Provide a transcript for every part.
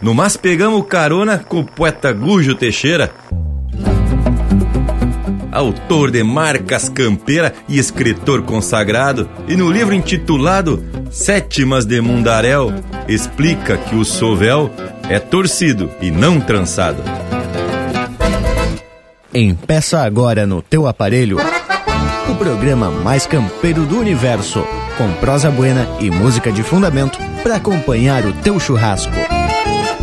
no Mas Pegamos Carona com o poeta Gujo Teixeira. Autor de marcas campeira e escritor consagrado, e no livro intitulado Sétimas de Mundaréu, explica que o sovel é torcido e não trançado. Empeça agora no teu aparelho o programa mais campeiro do universo, com prosa buena e música de fundamento para acompanhar o teu churrasco.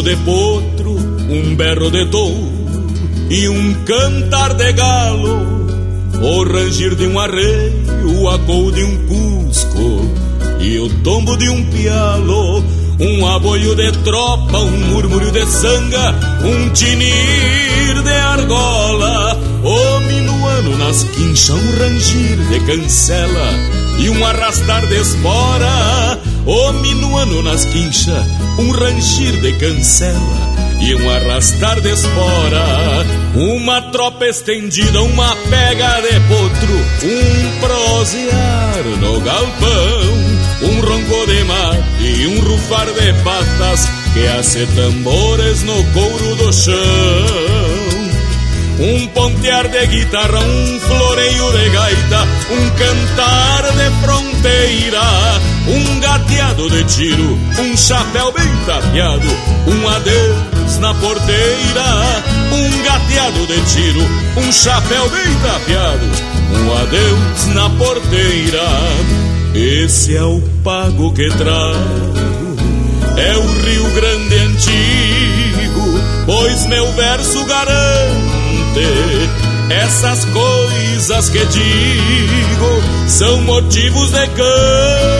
Relincho de potro, um berro de touro e um cantar de galo, o rangir de um arreio, o acou de um cusco e o tombo de um pialo, um aboio de tropa, um murmúrio de sanga, um tinir de argola, o minuano nas quinchas, um rangir de cancela e um arrastar de espora o minuano nas quinchas, um rangir de cancela e um arrastar de espora. Uma tropa estendida, uma pega de potro, um prosear no galpão, um ronco de mar e um rufar de patas que hace tambores no couro do chão. Um pontear de guitarra, um floreio de gaita, um cantar de fronteira, um gateado de tiro, um chapéu bem tapeado, um adeus na porteira, um gateado de tiro, um chapéu bem tapeado, um adeus na porteira. Esse é o pago que trago, é o Rio Grande antigo, pois meu verso garante essas coisas que digo são motivos de que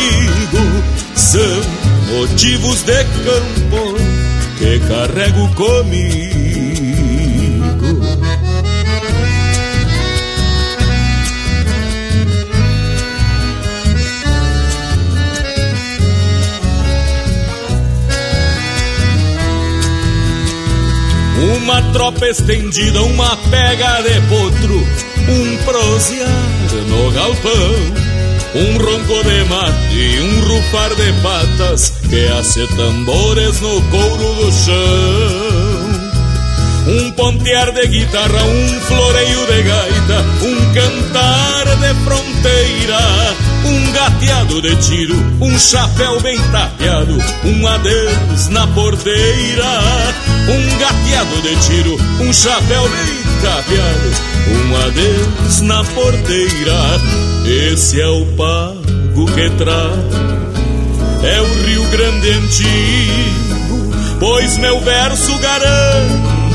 Motivos de campo que carrego comigo. Uma tropa estendida, uma pega de potro, um prosear no galpão. Um ronco de mate e um rufar de patas que hace tambores no couro do chão. Um pontear de guitarra, um floreio de gaita, um cantar de fronteira, um gateado de tiro, um chapéu bem tapeado, um adeus na porteira, um gateado de tiro, um chapéu bem tapeado, um adeus na porteira. Esse é o pago que traz, é o Rio Grande antigo, pois meu verso garante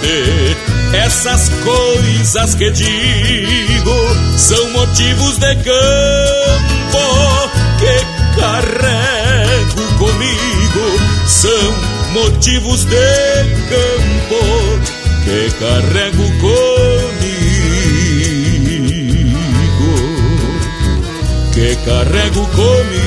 ter. Essas coisas que digo são motivos de campo que carrego comigo. São motivos de campo que carrego comigo. Que carrego comigo.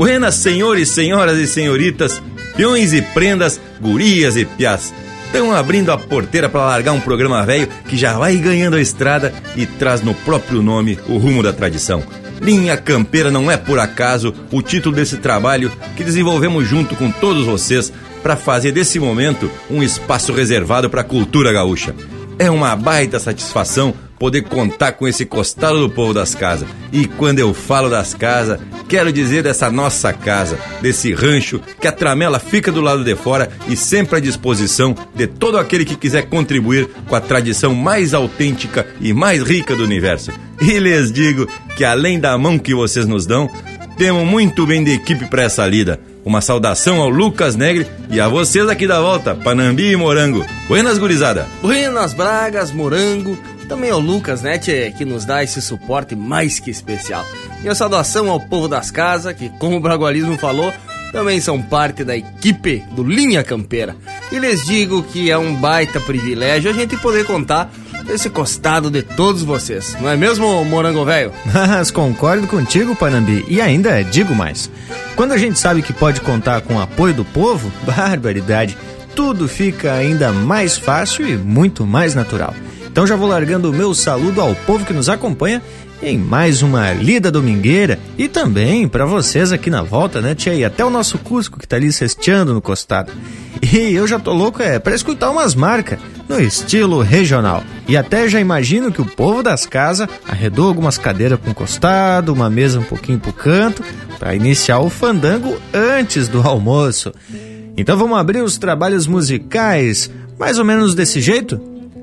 Buenas senhores, senhoras e senhoritas, peões e prendas, gurias e piás. Estão abrindo a porteira para largar um programa velho que já vai ganhando a estrada e traz no próprio nome o rumo da tradição. Linha Campeira não é por acaso o título desse trabalho que desenvolvemos junto com todos vocês para fazer desse momento um espaço reservado para a cultura gaúcha. É uma baita satisfação poder contar com esse costado do povo das casas. E quando eu falo das casas, quero dizer dessa nossa casa, desse rancho, que a tramela fica do lado de fora e sempre à disposição de todo aquele que quiser contribuir com a tradição mais autêntica e mais rica do universo. E lhes digo que além da mão que vocês nos dão, temos muito bem de equipe para essa lida. Uma saudação ao Lucas Negre e a vocês aqui da volta, Panambi e Morango. Buenas, gurizada. Buenas, Bragas, Morango também ao Lucas, né, tchê, que nos dá esse suporte mais que especial. Minha saudação ao povo das casas, que, como o Bragualismo falou, também são parte da equipe do Linha Campeira. E lhes digo que é um baita privilégio a gente poder contar esse costado de todos vocês. Não é mesmo, Morango Velho? Mas concordo contigo, Panambi, e ainda digo mais. Quando a gente sabe que pode contar com o apoio do povo, barbaridade, tudo fica ainda mais fácil e muito mais natural. Então já vou largando o meu saludo ao povo que nos acompanha em mais uma lida domingueira e também para vocês aqui na volta, né, tia? E até o nosso Cusco que tá ali cesteando no costado. E eu já tô louco é para escutar umas marcas no estilo regional. E até já imagino que o povo das casas arredou algumas cadeiras com costado, uma mesa um pouquinho pro canto, para iniciar o fandango antes do almoço. Então vamos abrir os trabalhos musicais mais ou menos desse jeito?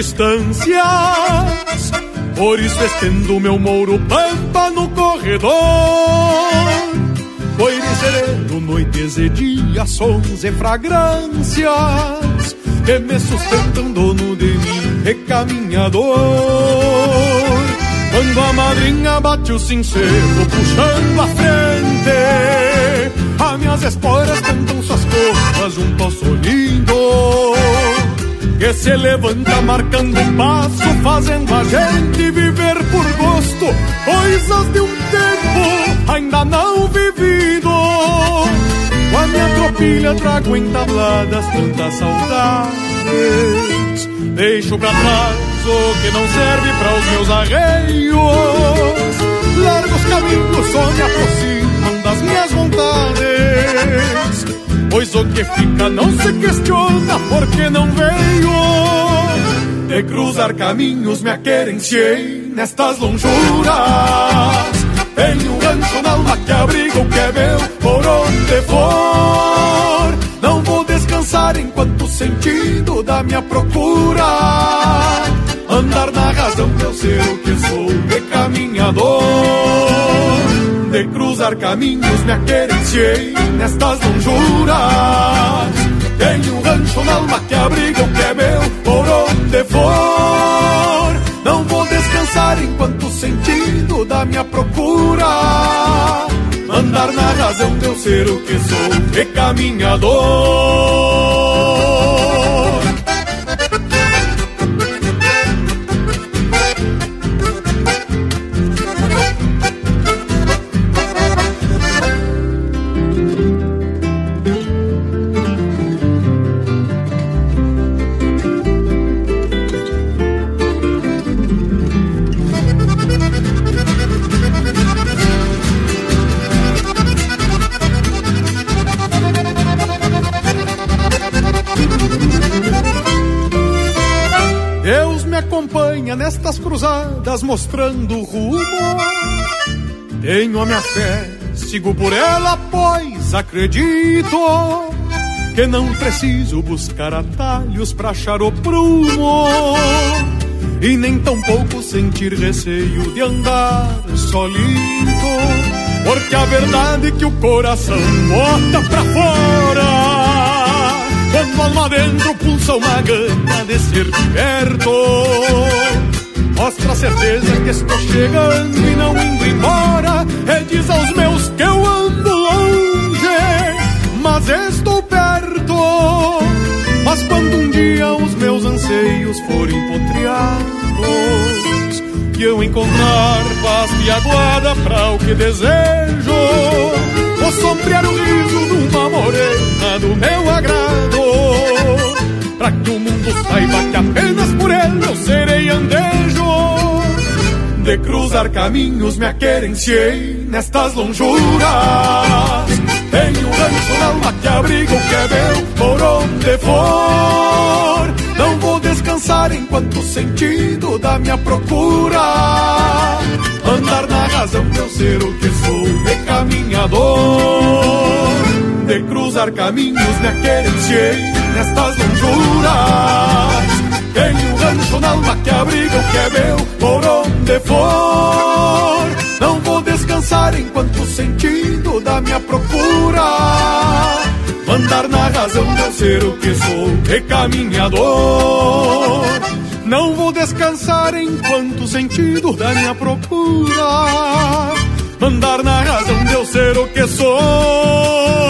Distâncias por isso estendo meu mouro pampa no corredor. Foi sereno, noites e dias, sons e fragrâncias Que me sustentam dono de mim, recaminhador. Quando a madrinha bate o sincero puxando a frente As minhas esporas cantam suas copas junto ao solinho que se levanta marcando um passo, fazendo a gente viver por gosto, coisas de um tempo ainda não vivido. Com a minha tropilha trago entabladas tantas saudades, deixo pra trás o que não serve para os meus arreios, largos caminhos só me aproximam das minhas vontades Pois o que fica não se questiona porque não veio De cruzar caminhos me aquerenciei nestas lonjuras. Tenho um rancho na alma que abriga o que é meu por onde for. Não vou descansar enquanto o sentido da minha procura. Andar na razão de eu ser o que sou, de caminhador de cruzar caminhos me aquerenciei nestas lonjuras. Tenho um rancho na alma que abriga o que é meu por onde for. Não vou descansar enquanto o sentido da minha procura. Andar na razão de eu ser o que sou, e caminhador. Nestas cruzadas mostrando o rumo. Tenho a minha fé, sigo por ela, pois acredito que não preciso buscar atalhos pra achar o prumo. E nem tampouco sentir receio de andar solito. porque a verdade é que o coração bota pra fora. Quando alma dentro pulsa uma gana de ser perto. Mostra a certeza que estou chegando e não indo embora. E diz aos meus que eu ando longe, mas estou perto. Mas quando um dia os meus anseios forem potreados, que eu encontrar paz e aguarda pra o que desejo, vou sombrear o riso de uma morena do meu agrado, pra que o mundo saiba que apenas por ele eu serei andejo. De cruzar caminhos me aquerenciei nestas lonjuras tenho um rancho na alma que abriga o que é meu por onde for. Não vou descansar enquanto o sentido da minha procura. Andar na razão de eu ser o que sou, de caminhador. De cruzar caminhos me aquerenciei nestas lonjuras. Tenho um rancho na alma que abriga o que é meu por onde for. Não vou descansar enquanto o sentido da minha procura Andar na razão de eu ser o que sou, recaminhador Não vou descansar enquanto o sentido da minha procura Andar na razão de eu ser o que sou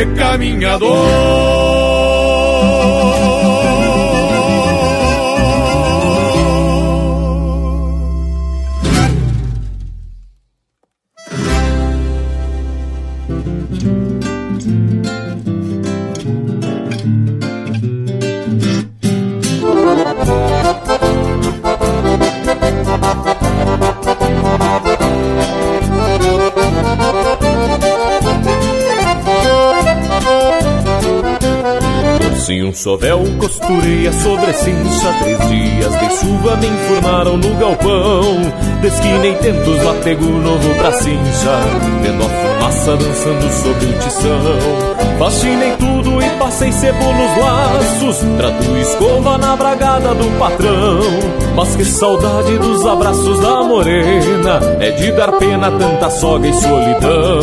Recaminhador um sovel costurei a sobrecincha Três dias de chuva me informaram no galpão. Desquinei tentos latego novo pra cincha Vendo a fumaça dançando sobre o tição. Faxinei tudo passei sebo nos laços Trato escova na bragada do patrão. Mas que saudade dos abraços da morena É de dar pena tanta soga e solidão.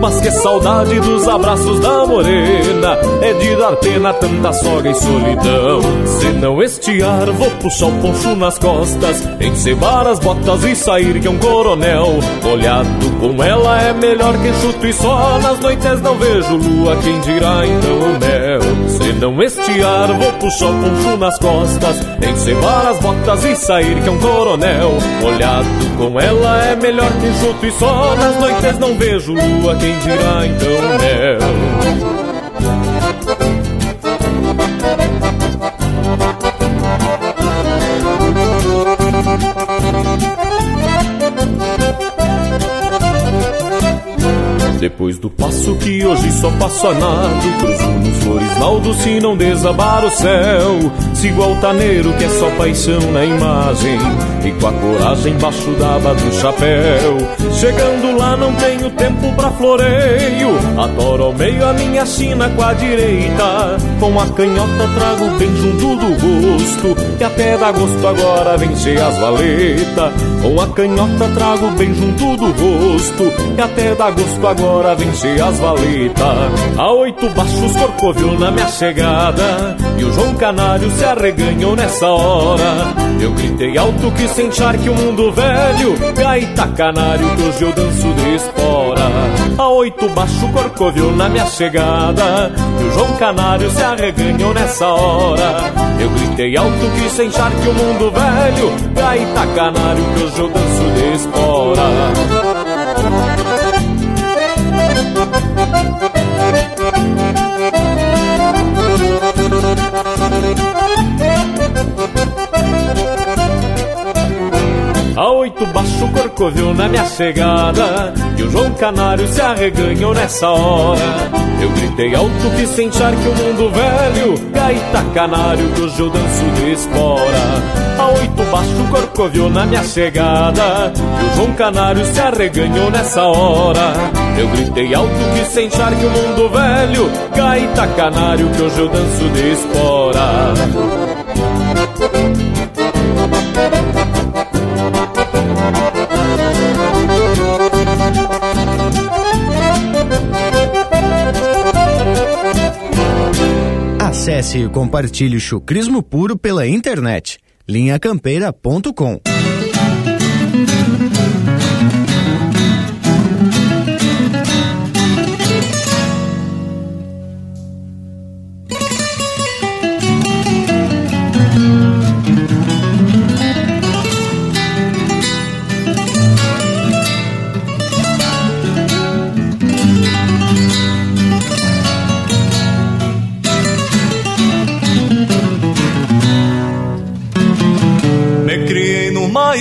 Mas que saudade dos abraços da morena É de dar pena tanta soga e solidão. Se não estiar, vou puxar o poncho nas costas Encebar as botas e sair que é um coronel. Olhado com ela é melhor que chuto e só Nas noites não vejo lua, quem dirá então o mel Se não estiar, vou puxar o poncho nas costas Encebar as botas e sair que é um coronel Olhado com ela é melhor que chuto e só Nas noites não vejo lua, quem dirá então mel? Depois do passo que hoje só passo a nado. Cruzo nos floresnaldo se não desabar o céu. Sigo altaneiro que é só paixão na imagem. E com a coragem embaixo da aba do chapéu. Chegando lá não tenho tempo pra floreio. Adoro ao meio a minha china com a direita. Com a canhota trago bem junto do rosto Que até dá gosto agora vem cheia as valetas. Com a canhota trago bem junto do rosto Que até dá gosto agora venci as valitas. A oito baixos corcoviou na minha chegada E o João Canário se arreganhou nessa hora. Eu gritei alto que sem que o mundo velho Gaita canário que hoje eu danço de espora. A oito baixo corcoviou na minha chegada E o João Canário se arreganhou nessa hora. Eu gritei alto que sem que o mundo velho Gaita canário que hoje eu danço de espora a oito baixo corcovil na minha chegada E o João Canário se arreganhou nessa hora. Eu gritei alto que sem que o mundo velho Gaita canário que hoje eu danço de espora. A oito baixo corcoviou na minha chegada E o João Canário se arreganhou nessa hora. Eu gritei alto que sem que o mundo velho Gaita canário que hoje eu danço de espora Acesse e compartilhe o chucrismo puro pela internet. linhacampeira.com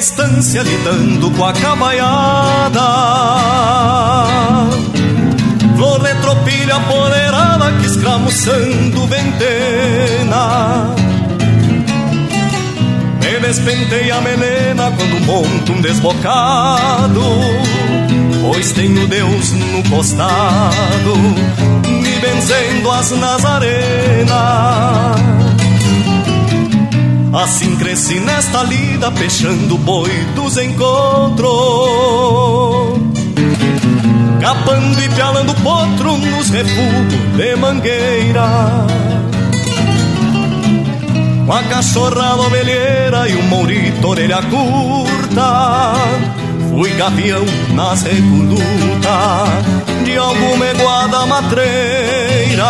estância lidando com a cabaiada. Flor de tropilha poderada que escramuçando ventena. Me despentei a melena quando monto um desbocado. Pois tenho Deus no costado, me benzendo as nazarenas. Assim cresci nesta lida, peixando boi dos encontros. Capando e pialando potro nos refugos de mangueira. Com a cachorrada ovelheira e o mourito orelha curta. Fui gavião nas recolutas de alguma eguada matreira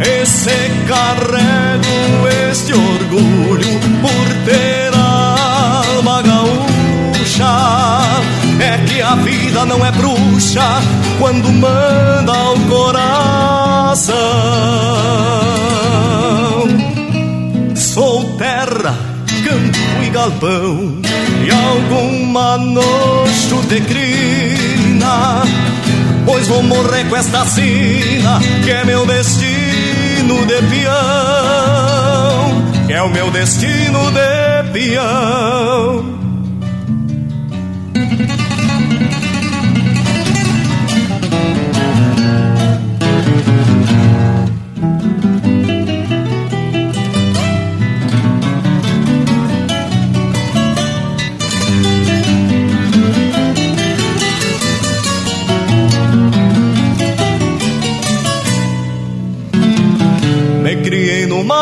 esse carrego este orgulho por ter a alma gaúcha. É que a vida não é bruxa quando manda ao coração. Sou terra, campo e galpão, e alguma noite de crina. Pois vou morrer com esta sina, que é meu destino destino de peão, é o meu destino de peão.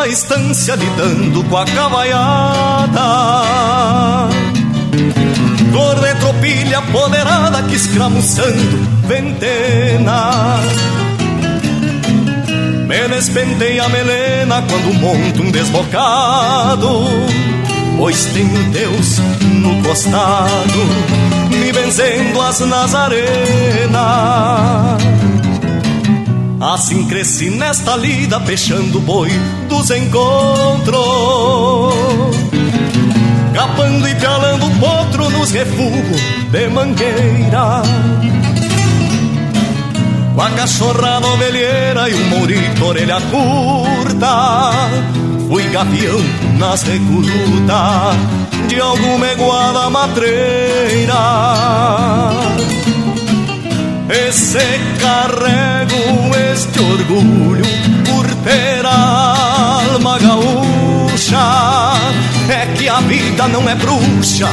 Estância lidando com a cabaiada. Flor de tropilha poderada que escramuçando ventena. Me despendei a melena quando monto um desbocado. Pois tenho Deus no costado, me benzendo as nazarenas. Assim cresci nesta lida, fechando boi dos encontros. Capando e pialando potro nos refugos de mangueira. Com a cachorra novelheira e o mourito orelha curta. Fui gavião nas recolutas de alguma eguada matreira esse carrego este orgulho por ter a alma gaúcha. É que a vida não é bruxa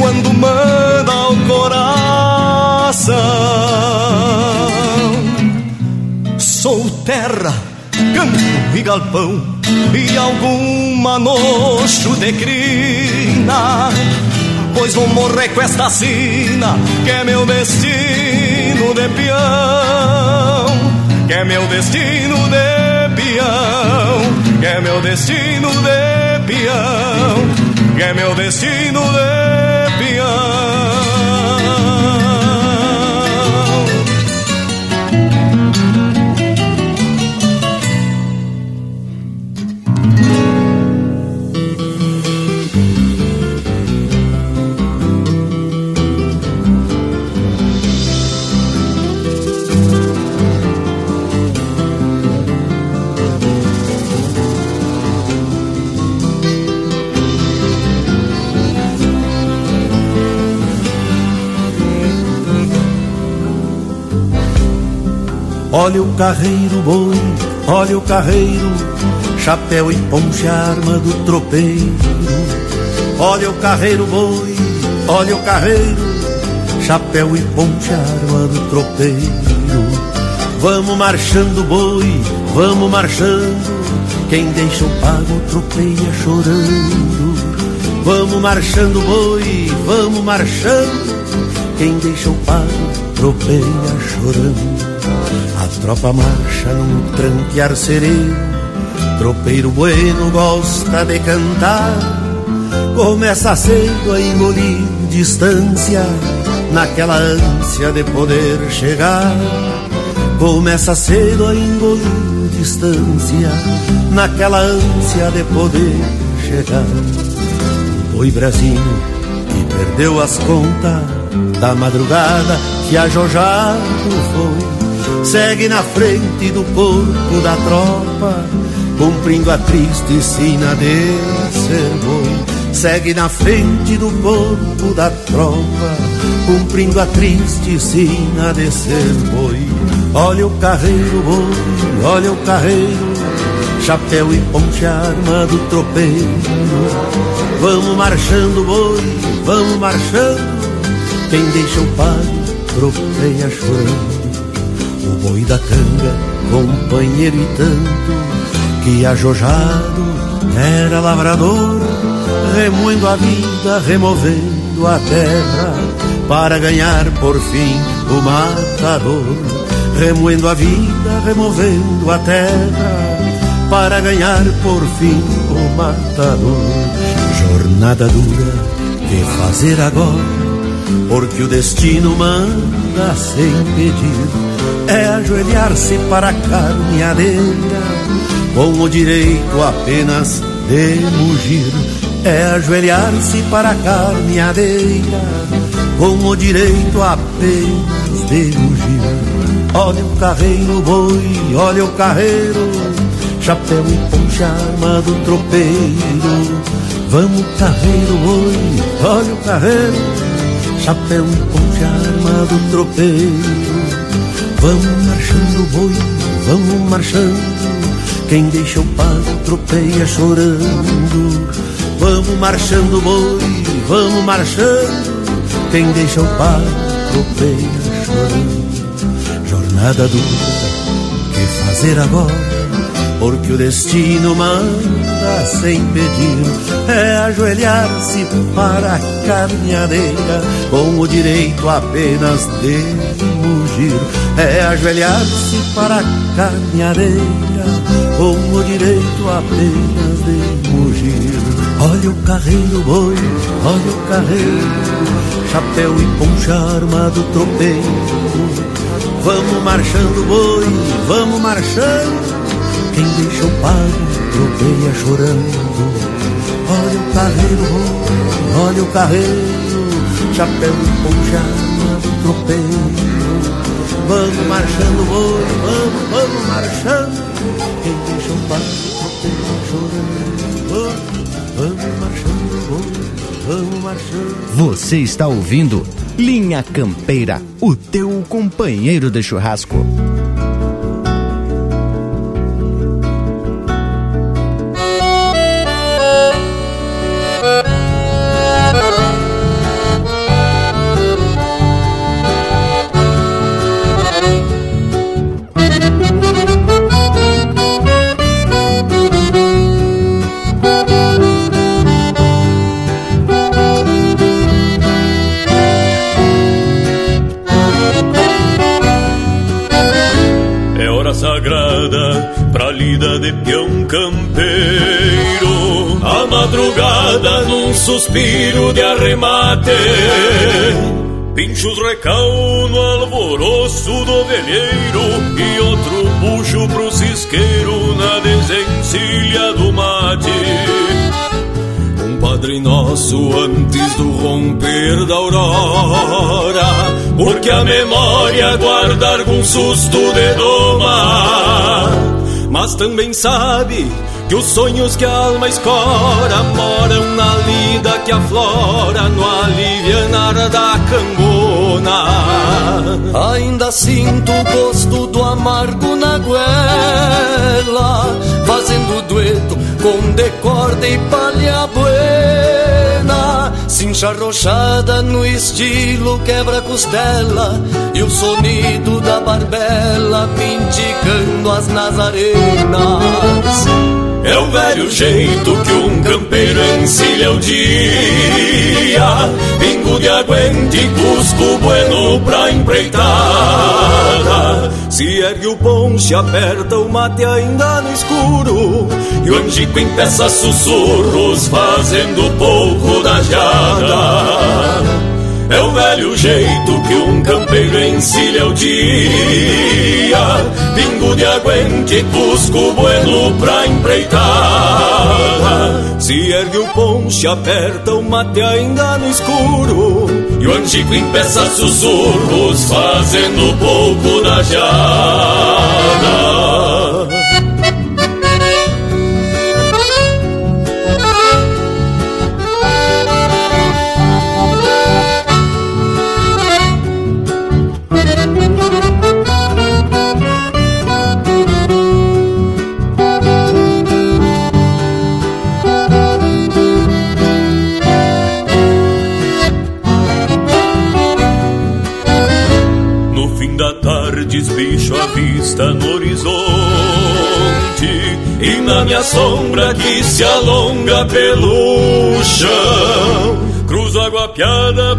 quando manda o coração. Sou terra, campo e galpão e alguma nojo de crina. Pois vou morrer com esta sina que é meu destino de peão, que é meu destino de peão, que é meu destino de peão, que é meu destino de Olha o carreiro boi, olha o carreiro, chapéu e ponche, arma do tropeiro. Olha o carreiro boi, olha o carreiro, chapéu e ponche, arma do tropeiro. Vamos marchando boi, vamos marchando. Quem deixa o pago tropeia chorando. Vamos marchando, boi, vamos marchando. Quem deixa o pago tropeia chorando. A tropa marcha num tranquear sereno. Tropeiro bueno gosta de cantar. Começa cedo a engolir distância naquela ânsia de poder chegar. Começa cedo a engolir distância, naquela ânsia de poder chegar. Foi Brasil e perdeu as contas da madrugada que ajojado foi. Segue na frente do corpo da tropa, cumprindo a triste sina de ser boi segue na frente do corpo da tropa, cumprindo a triste sina de ser boi. Olha o carreiro, boi, olha o carreiro, chapéu e ponte armado tropeiro. Vamos marchando, boi, vamos marchando, quem deixa o pago tropeia chorando. O boi da canga, companheiro e tanto, que ajojado era lavrador remoendo a vida, removendo a terra, para ganhar por fim o matador. Remoendo a vida, removendo a terra, para ganhar por fim o matador. Jornada dura, que fazer agora? Porque o destino manda sem pedir, é ajoelhar-se para a carneadeira, com o direito apenas de mugir é ajoelhar-se para a carneadeira com o direito apenas de mugir. Olha o carreiro, boi, olha o carreiro, chapéu e poncha armado tropeiro. Vamos carreiro, boi, olha o carreiro, chapéu e poncha armado tropeiro. Vamos marchando, boi, vamos marchando, quem deixa o pago tropeia chorando. Vamos marchando, boi, vamos marchando. Quem deixa o par tropeia chorando. Jornada dura, que fazer agora? Porque o destino manda sem pedir. É ajoelhar-se para a caminhadeira, com o direito apenas de É ajoelhar-se para a com o direito apenas de mugir. Olha o carreiro, boi, olha o carreiro, chapéu e poncha armado tropeiro. Vamos marchando, boi, vamos marchando. Quem deixa o pago tropeia chorando. Olha o carreiro, boi, olha o carreiro, chapéu e poncha armado tropeiro. Vamos marchando, boi, vamos, vamos marchando. Quem deixa o tropeia chorando. Vamos marchando, vamos marchando. Você está ouvindo Linha Campeira, o teu companheiro de churrasco. Suspiro de arremate. Pinchos recal no alvoroço do velheiro E outro puxo pro cisqueiro na desencilha do mate. Um Padre Nosso antes do romper da aurora Porque a memória guarda algum susto de doma. Mas também sabe que os sonhos que a alma escora moram na lida que aflora no alivianar da cangona. Ainda sinto o gosto do amargo na goela, fazendo dueto com decorde e palha buena poncha rochada no estilo quebra-costela e o sonido da barbela pinticando as nazarenas. É o velho jeito que um campeiro encilha o dia. Pingo de aguente e cusco bueno pra empreitada. Se ergue o ponche, aperta o mate ainda no escuro. E o angico empeça sussurros fazendo pouco da jada é o velho jeito que um campeiro encilha o dia. Pingo de aguente, cusco bueno pra empreitada. Se ergue o ponche, aperta o mate ainda no escuro. E o angico empeça sussurros fazendo pouco da jada desbicho a vista no horizonte E na minha sombra que se alonga pelo chão. Cruzo água piada,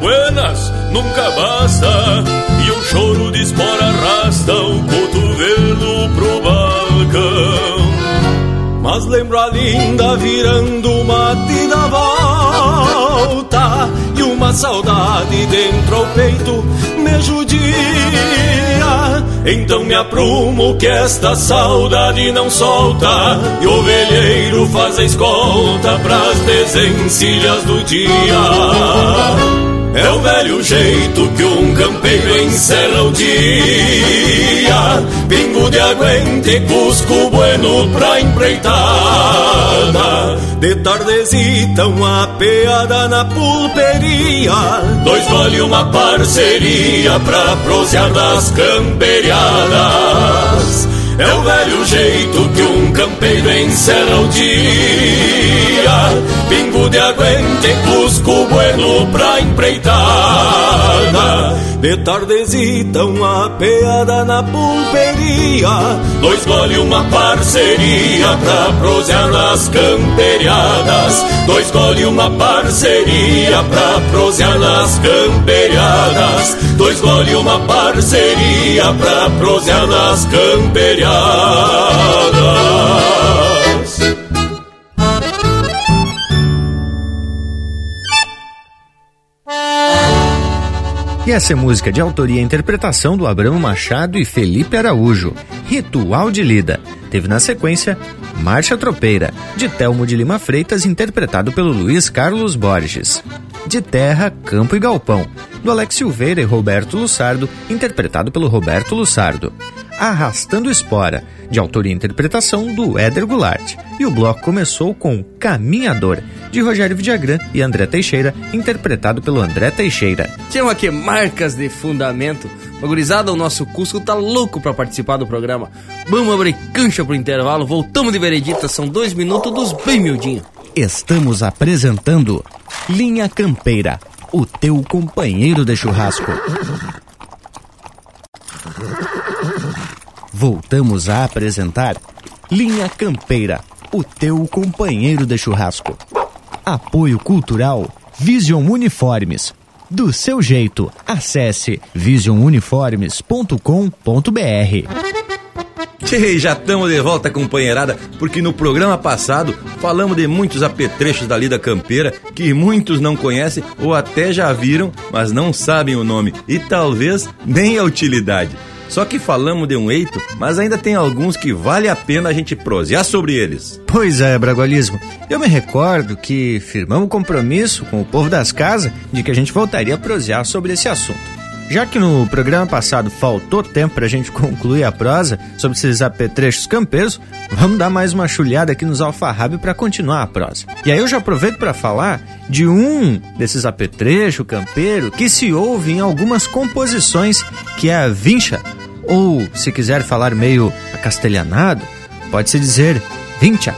buenas, nunca basta E um choro de espora arrasta o cotovelo pro balcão. Mas lembro a linda virando mate da volta uma saudade dentro ao peito me judia. Então me aprumo que esta saudade não solta E o velheiro faz a escolta pras desencilhas do dia. É o velho jeito que um campeiro encerra o dia de aguente, cusco bueno pra empreitada. De tardezita uma peada na pulperia. Dois gole uma parceria pra prosear das camperiadas. É o velho jeito que um campeiro encerra o dia. Pingo de aguente, cusco bueno pra empreitada. De tardezita uma peada na pulperia. Dois gole uma parceria pra prosear nas camperiadas. Dois gole uma parceria pra prosear nas camperiadas. Dois gole uma parceria pra prosear nas camperiadas e essa é música de autoria e interpretação do Abramo Machado e Felipe Araújo, Ritual de Lida. Teve na sequência Marcha Tropeira, de Telmo de Lima Freitas, interpretado pelo Luiz Carlos Borges. De Terra, Campo e Galpão, do Alex Silveira e Roberto Lussardo, interpretado pelo Roberto Lussardo. Arrastando Espora, de autoria e interpretação do Éder Goulart. E o bloco começou com Caminhador, de Rogério Vidagrã e André Teixeira, interpretado pelo André Teixeira. Tinha aqui marcas de fundamento. Gurizada, o nosso Cusco tá louco para participar do programa. Vamos abrir cancha pro intervalo, voltamos de veredita, são dois minutos dos bem miudinhos. Estamos apresentando Linha Campeira, o teu companheiro de churrasco. Voltamos a apresentar Linha Campeira, o teu companheiro de churrasco. Apoio Cultural Vision Uniformes. Do seu jeito, acesse visionuniformes.com.br. Tchê, já estamos de volta, companheirada, porque no programa passado falamos de muitos apetrechos da lida campeira que muitos não conhecem ou até já viram, mas não sabem o nome e talvez nem a utilidade. Só que falamos de um eito, mas ainda tem alguns que vale a pena a gente prosear sobre eles. Pois é, Bragualismo. Eu me recordo que firmamos compromisso com o povo das casas de que a gente voltaria a prosear sobre esse assunto. Já que no programa passado faltou tempo para a gente concluir a prosa sobre esses apetrechos campeiros, vamos dar mais uma chulhada aqui nos alfarrábios para continuar a prosa. E aí eu já aproveito para falar de um desses apetrechos campeiro que se ouve em algumas composições, que é a vincha, ou se quiser falar meio acastelhanado, pode-se dizer vincha,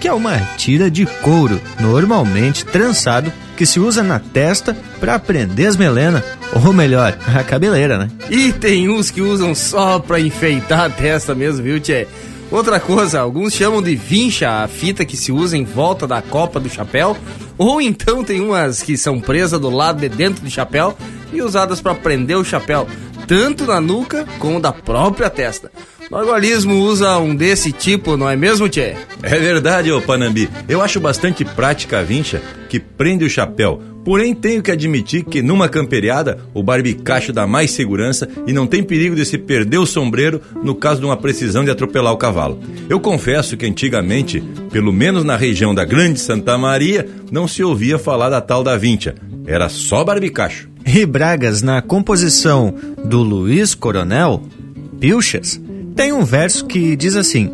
que é uma tira de couro, normalmente trançado que se usa na testa para prender as melenas, ou melhor, a cabeleira, né? E tem uns que usam só pra enfeitar a testa mesmo, viu, tchê? Outra coisa, alguns chamam de vincha a fita que se usa em volta da copa do chapéu, ou então tem umas que são presas do lado de dentro do chapéu e usadas para prender o chapéu, tanto na nuca como da própria testa. O Bagualismo usa um desse tipo, não é mesmo, Tchê? É verdade, ô Panambi. Eu acho bastante prática a vincha que prende o chapéu. Porém, tenho que admitir que numa camperiada, o barbicacho dá mais segurança e não tem perigo de se perder o sombreiro no caso de uma precisão de atropelar o cavalo. Eu confesso que antigamente, pelo menos na região da Grande Santa Maria, não se ouvia falar da tal da vincha. Era só barbicacho. E Bragas, na composição do Luiz Coronel, Pilchas, tem um verso que diz assim: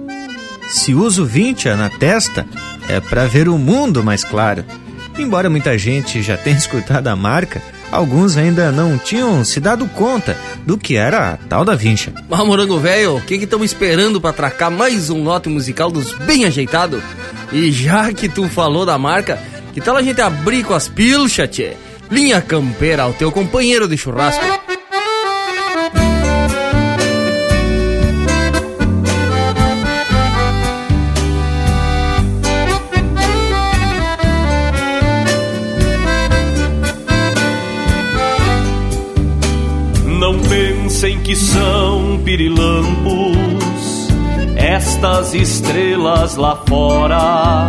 Se uso vincha na testa, é para ver o mundo mais claro. Embora muita gente já tenha escutado a marca, alguns ainda não tinham se dado conta do que era a tal da vincha. Mas, morango velho, o que estamos esperando para atracar mais um lote musical dos bem ajeitado? E já que tu falou da marca, que tal a gente abrir com as pilchas, tchê? Linha Campeira, o teu companheiro de churrasco. Não pensem que são pirilampos estas estrelas lá fora.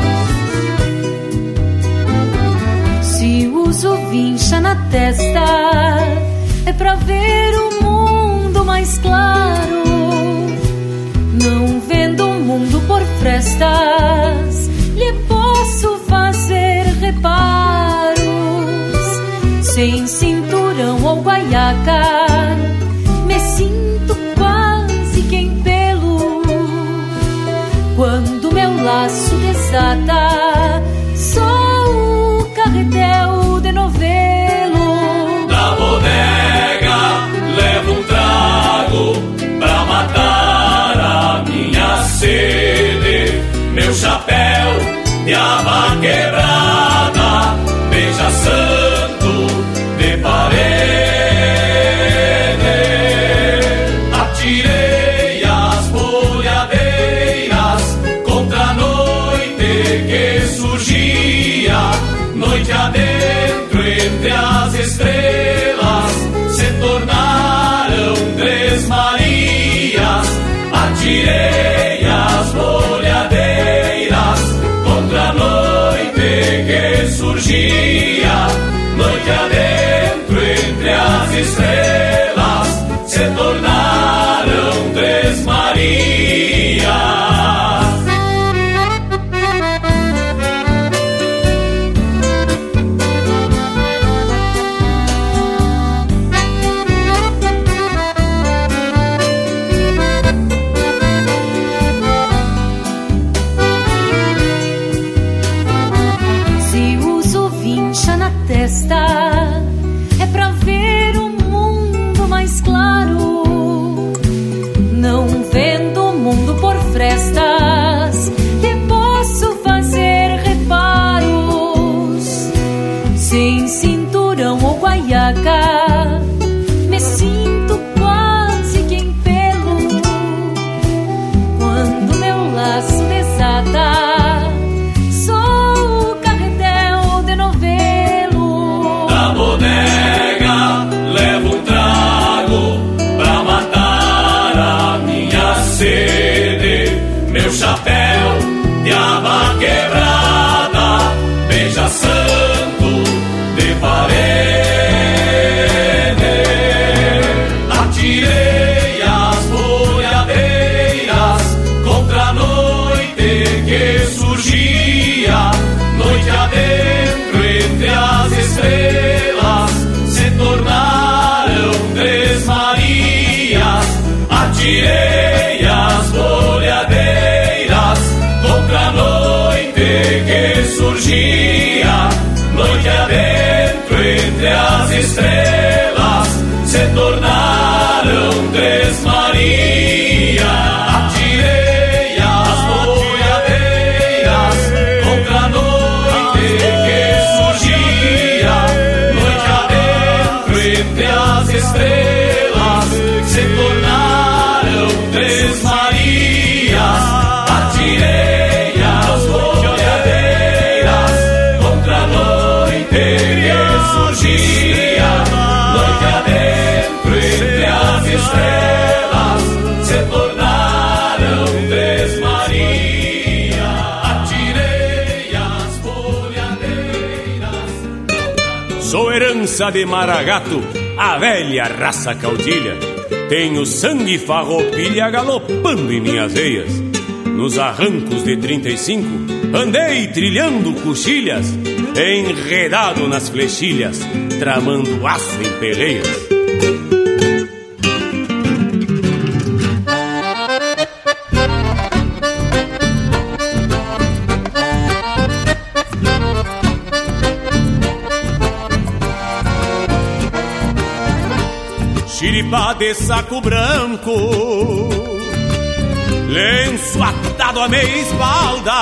Vincha na testa, é pra ver o mundo mais claro. Não vendo o mundo por frestas, lhe posso fazer reparos. Sem cinturão ou guaiaca, me sinto quase que em pelo. Quando meu laço desata, que surgia, noite adentro entre as estrelas entre as estrelas, Herança de Maragato, a velha raça caudilha. Tenho sangue farroupilha galopando em minhas veias. Nos arrancos de 35, andei trilhando coxilhas, enredado nas flechilhas, tramando aço em peleias. De saco branco Lenço atado à meia espalda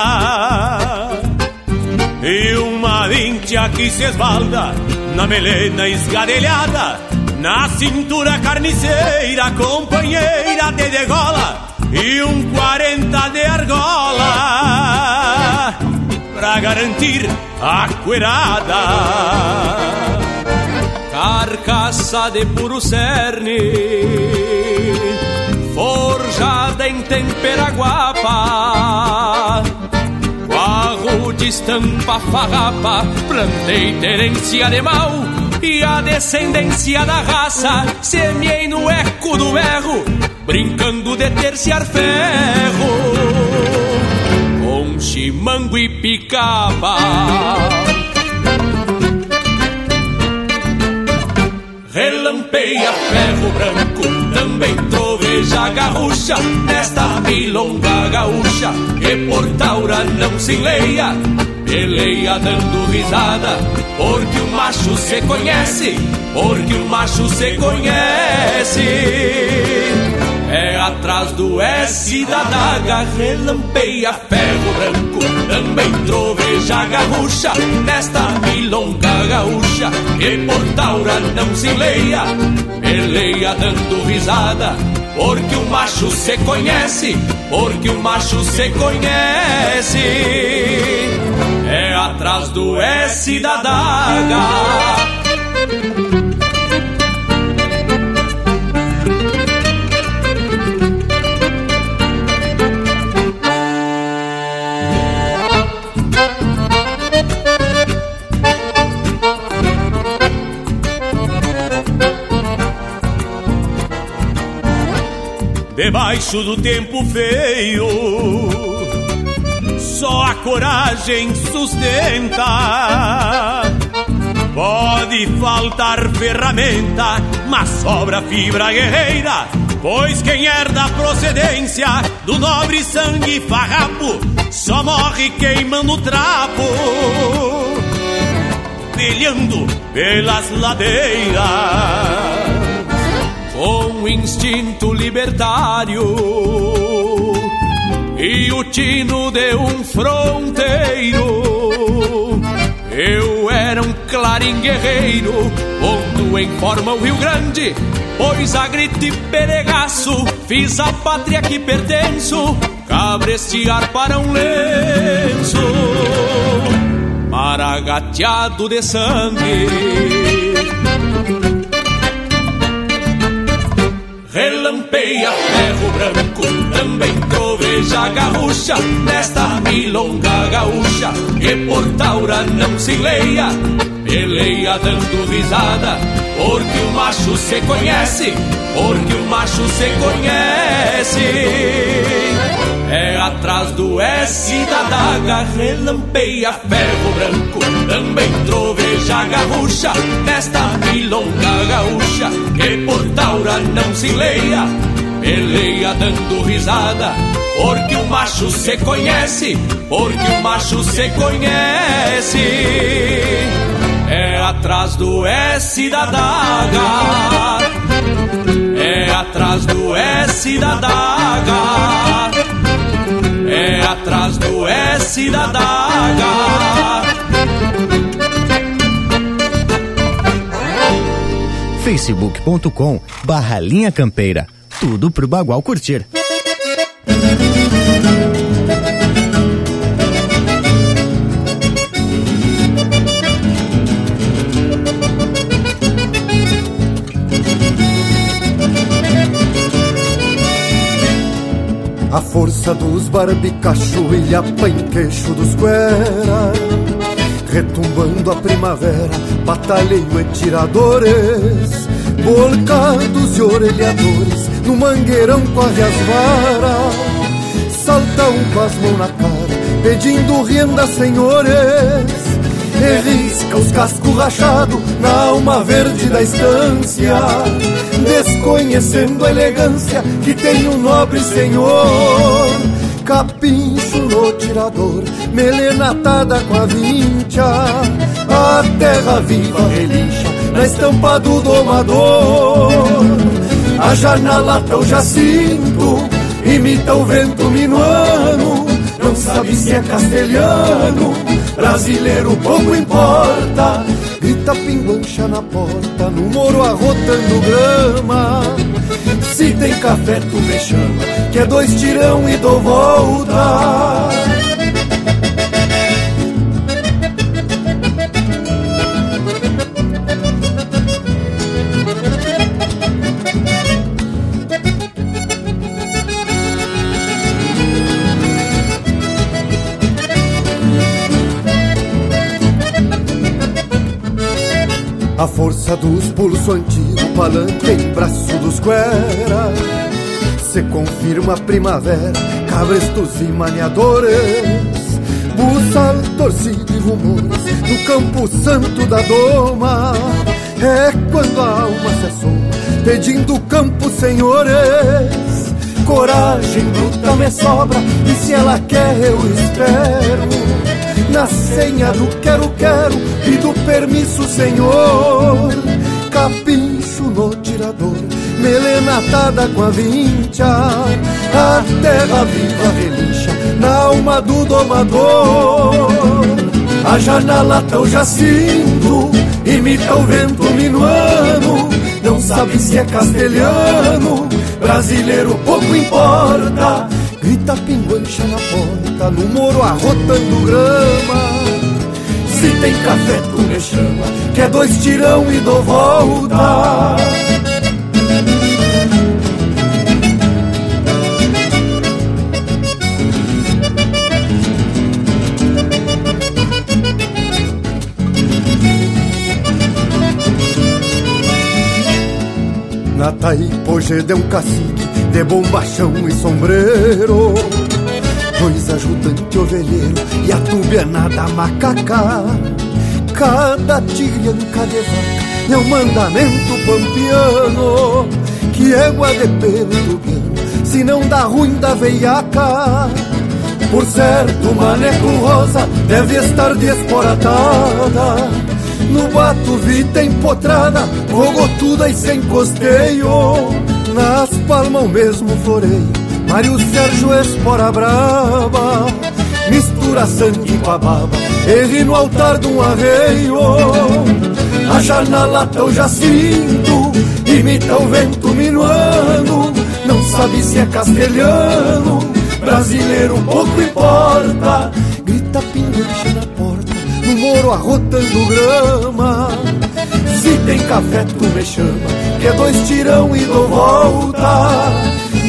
E uma vincha que se esbalda Na melena esgadelhada Na cintura carniceira Companheira de degola E um quarenta de argola Pra garantir a cuerada carcaça de puro cerne, forjada em tempera guapa, quarro de estampa farrapa, plantei terência de mal, e a descendência da raça, semeei no eco do erro, brincando de terciar ferro, com chimango e picaba. Relampeia ferro branco, também troveja garrucha Nesta milonga gaúcha, que por taura não se leia Peleia dando risada, porque o macho se conhece Porque o macho se conhece atrás do S da daga, relampeia ferro branco. Também troveja garrucha, nesta milonga gaúcha. Que por taura não se leia, peleia dando risada. Porque o macho se conhece, porque o macho se conhece. É atrás do S da daga Debaixo do tempo feio, só a coragem sustenta. Pode faltar ferramenta, mas sobra fibra guerreira. Pois quem herda a procedência do nobre sangue farrapo só morre queimando trapo, brilhando pelas ladeiras com instinto libertário e o tino de um fronteiro. Eu era um clarim guerreiro, pondo em forma o Rio Grande, pois a grito e peregaço fiz a pátria que pertenço, cabrestear para um lenço, maragateado de sangue. Relampeia ferro branco, também troveja garrucha Nesta milonga gaúcha, que por taura não se leia Peleia dando risada, porque o macho se conhece Porque o macho se conhece atrás do S da daga, relampeia ferro branco. Também troveja garrucha, nesta milonga gaúcha. Que por taura não se leia peleia dando risada, porque o macho se conhece, porque o macho se conhece. É atrás do S da daga, é atrás do S da daga, é atrás do S da daga. facebook.com barra linha campeira. Tudo pro Bagual curtir. A força dos barbicacho e queixo dos guera Retumbando a primavera, batalheio e tiradores. Bolcados e orelhadores, no mangueirão corre as varas. Salta um com as mãos na cara, pedindo renda, senhores risca os cascos rachados na alma verde da estância, desconhecendo a elegância que tem um nobre senhor. Capincho no tirador, melena atada com a vincha, a terra viva relincha na estampa do domador. A janela tão jacinto, imita o vento minuano, não sabe se é castelhano brasileiro pouco importa. Grita pinguancha na porta, no moro arrotando grama. Se tem café, tu me chama, que é dois tirão e dou volta. A força dos pulsos antigos, palanque em braço dos guera Se confirma a primavera, cabrestos e maniadores Buçal, torcido e rumores no campo santo da doma. É quando a alma se assoma, pedindo campo, senhores. Coragem bruta me sobra, e se ela quer eu espero na senha do quero-quero e do permisso, senhor. Capincho no tirador, melena atada com a vincha, a terra viva relincha na alma do domador. A janela tão jacinto, imita o vento minuano, não sabe se é castelhano, brasileiro pouco importa Grita pinguancha na porta, no moro arrotando grama. Se tem café, tu me chama, que é dois tirão e dou volta. Na Taipoje de um cacique de bombachão e sombreiro. Dois ajudantes ovelheiro e a tubianada macaca. Cada tigrianca de vaca é um mandamento pampiano Que égua de pelo tubiano, se não dá ruim da veiaca. Por certo, maneco rosa deve estar desporatada no bato vita empotrada, rogotuda e sem costeio. Nas palmas o mesmo floreio Mário Sérgio Espora Brava Mistura sangue com a baba Erre no altar de um arreio. A janela tão jacinto Imita o vento minuano Não sabe se é castelhano Brasileiro pouco importa Grita pinguiche na No moro arrotando grama Se tem café tu me chama que é dois tirão e dou volta.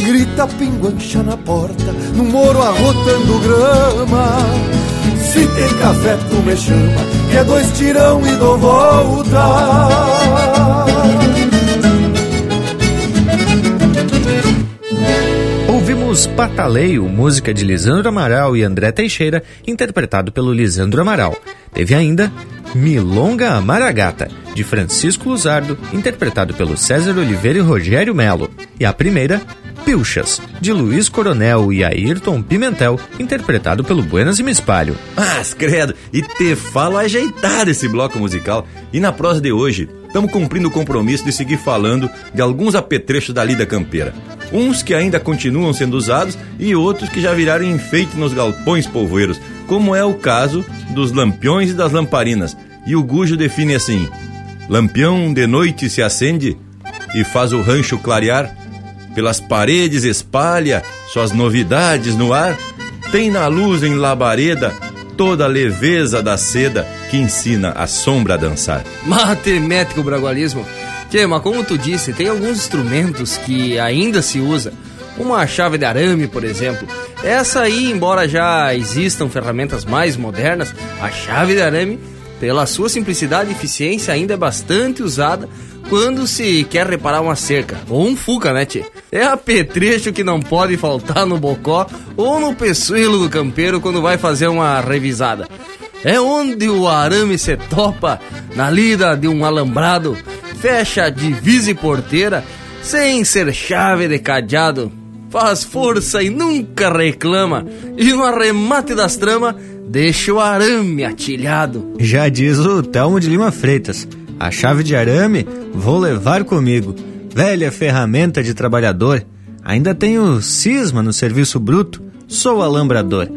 Grita pinguancha na porta, no moro arrotando grama. Se tem café, tu me chama, que é dois tirão e dou volta. Ouvimos Pataleio, música de Lisandro Amaral e André Teixeira, interpretado pelo Lisandro Amaral. Teve ainda Milonga Maragata, de Francisco Luzardo, interpretado pelo César Oliveira e Rogério Melo. E a primeira, Pilchas, de Luiz Coronel e Ayrton Pimentel, interpretado pelo Buenas e Me Espalho. Mas, credo, e te falo ajeitado esse bloco musical. E na prosa de hoje, estamos cumprindo o compromisso de seguir falando de alguns apetrechos da lida campeira. Uns que ainda continuam sendo usados e outros que já viraram enfeite nos galpões polvoeiros, como é o caso dos lampiões e das lamparinas. E o Gujo define assim: Lampião de noite se acende e faz o rancho clarear, pelas paredes espalha suas novidades no ar, tem na luz em labareda toda a leveza da seda que ensina a sombra a dançar. Matemático bragualismo. Tchê, mas como tu disse, tem alguns instrumentos que ainda se usa, uma chave de arame, por exemplo. Essa aí, embora já existam ferramentas mais modernas, a chave de arame, pela sua simplicidade e eficiência, ainda é bastante usada quando se quer reparar uma cerca, ou um fuca, né, tchê? É apetrecho que não pode faltar no bocó ou no peçuelo do campeiro quando vai fazer uma revisada. É onde o arame se topa na lida de um alambrado, fecha divisa e porteira, sem ser chave de cadeado. Faz força e nunca reclama, e no arremate das tramas, deixa o arame atilhado. Já diz o Telmo de Lima Freitas, a chave de arame vou levar comigo. Velha ferramenta de trabalhador, ainda tenho cisma no serviço bruto, sou alambrador.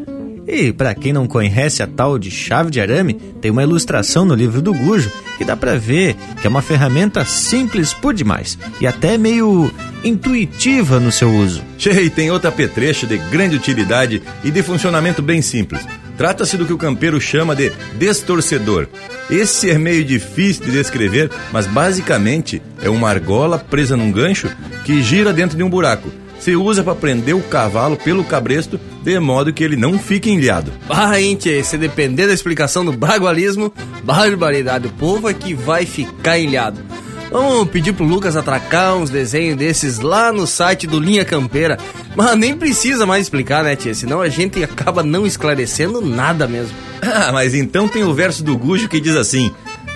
E para quem não conhece a tal de chave de arame, tem uma ilustração no livro do Gujo que dá para ver que é uma ferramenta simples por demais e até meio intuitiva no seu uso. Che, tem outra apetrecho de grande utilidade e de funcionamento bem simples. Trata-se do que o campeiro chama de destorcedor. Esse é meio difícil de descrever, mas basicamente é uma argola presa num gancho que gira dentro de um buraco se usa para prender o cavalo pelo cabresto de modo que ele não fique enliado. Ah, gente, se depender da explicação do bragualismo, barbaridade, o povo é que vai ficar enliado. Vamos pedir pro Lucas atracar uns desenhos desses lá no site do Linha Campeira. Mas nem precisa mais explicar, né, tia? Senão a gente acaba não esclarecendo nada mesmo. Ah, mas então tem o verso do Gujo que diz assim: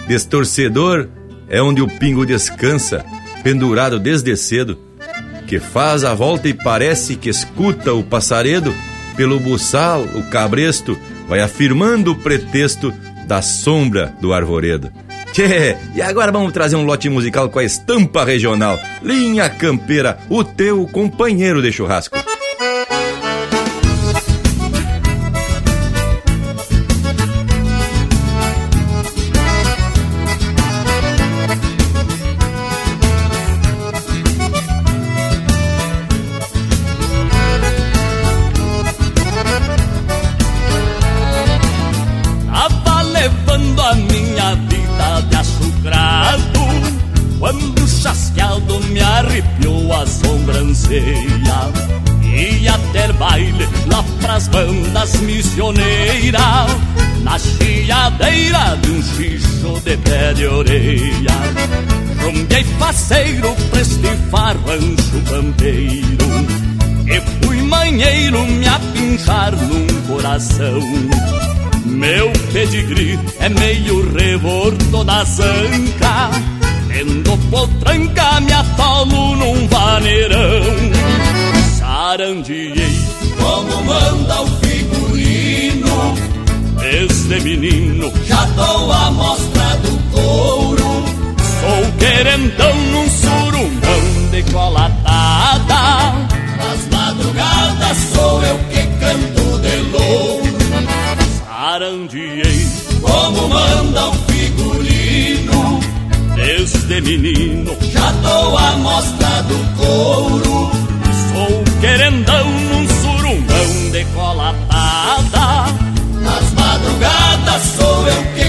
Destorcedor é onde o pingo descansa, pendurado desde cedo que faz a volta e parece que escuta o passaredo, pelo buçal, o cabresto, vai afirmando o pretexto da sombra do arvoredo. Tchê, e agora vamos trazer um lote musical com a estampa regional. Linha Campeira, o teu companheiro de churrasco. Faceiro pra estifar rancho campeiro E fui manheiro me apinchar num coração Meu pedigree é meio revolto da zanca Tendo potranca me atolo num vaneirão Sarandiei como manda o figurino. Desde menino já dou a mostra do couro. Sou querendão num surumão de colatada. Nas madrugadas sou eu que canto de louro. Sarandiei como manda o figurino. Desde menino já dou a mostra do couro. Sou querendão num decolatada. Nas madrugadas sou eu que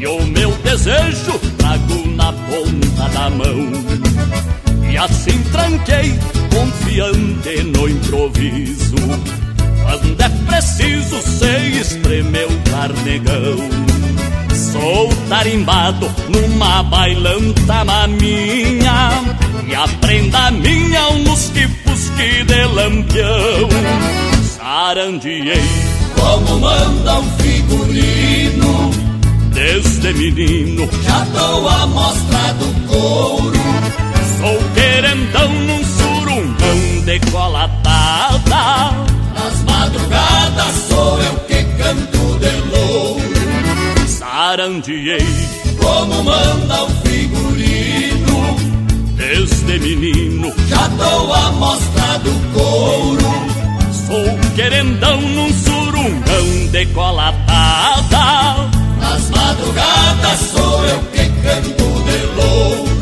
e o meu desejo trago na ponta da mão. E assim tranquei, confiante no improviso. Quando é preciso, sei espremer o carnegão. Sou tarimbado numa bailanta maminha E a minha um lusque-pusque de lampião Sarandiei como manda um figurino. Desde menino já dou a mostra do couro. Sou querendão num surungão decolatada Nas madrugadas sou eu que canto de louro. Sarandiei como manda um figurino. Desde menino já dou a mostra do couro. Sou querendão num surungão decolatada Nas madrugadas sou eu que canto de louro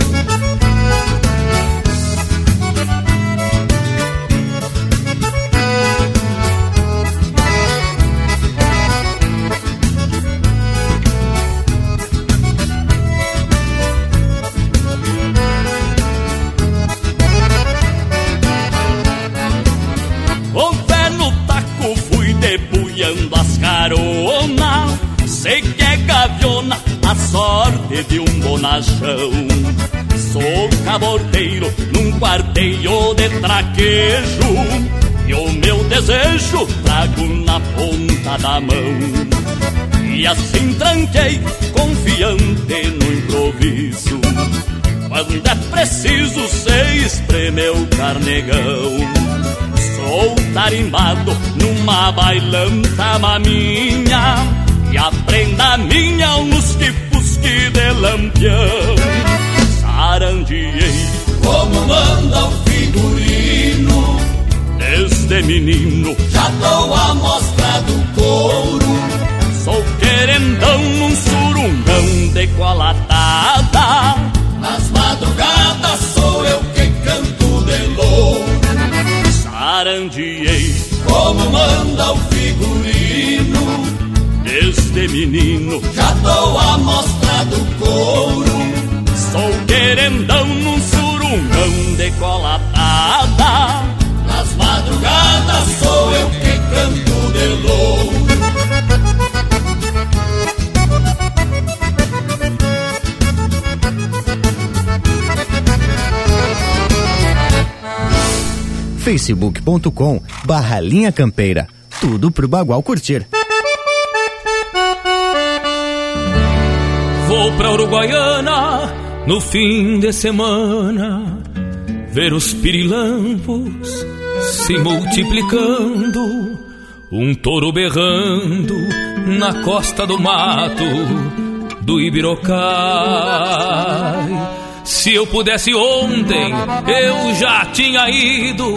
Sou cabordeiro num quarteio de traquejo E o meu desejo trago na ponta da mão. E assim tranquei, confiante no improviso. Quando é preciso, sei espremer o carnegão. Sou tarimbado numa bailanta maminha E a minha um lusque-pusque de lampião. Sarandiei como manda um figurino. Desde menino. Já dou a mostra do couro. Sou querendão num surungão decolatada Nas madrugadas sou eu que canto de louro Sarandiei como manda o figurino. Desde menino. Já dou a mostra couro Sou querendão num surungão decolatada Nas madrugadas sou eu que canto de louro facebook.com barra linha campeira. Tudo pro Bagual curtir. Vou pra Uruguaiana no fim de semana ver os pirilampos se multiplicando, um touro berrando na costa do mato do Ibirocai. Se eu pudesse ontem, eu já tinha ido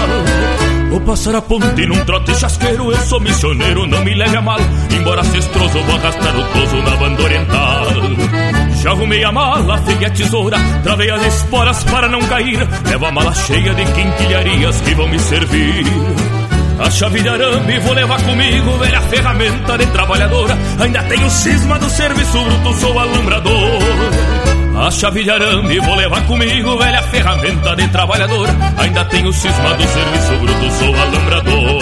Passar a ponte num trote chasqueiro, eu sou missioneiro, não me leve a mal. Embora cestroso, vou arrastar o toso na banda oriental. Já arrumei a mala, peguei a tesoura, travei as esporas para não cair. Levo a mala cheia de quinquilharias que vão me servir. A chave de arame vou levar comigo, velha ferramenta de trabalhadora. Ainda tenho cisma do serviço bruto, sou alambrador. A chave de arame vou levar comigo, velha ferramenta de trabalhador. Ainda tenho cisma do serviço bruto, sou alambrador.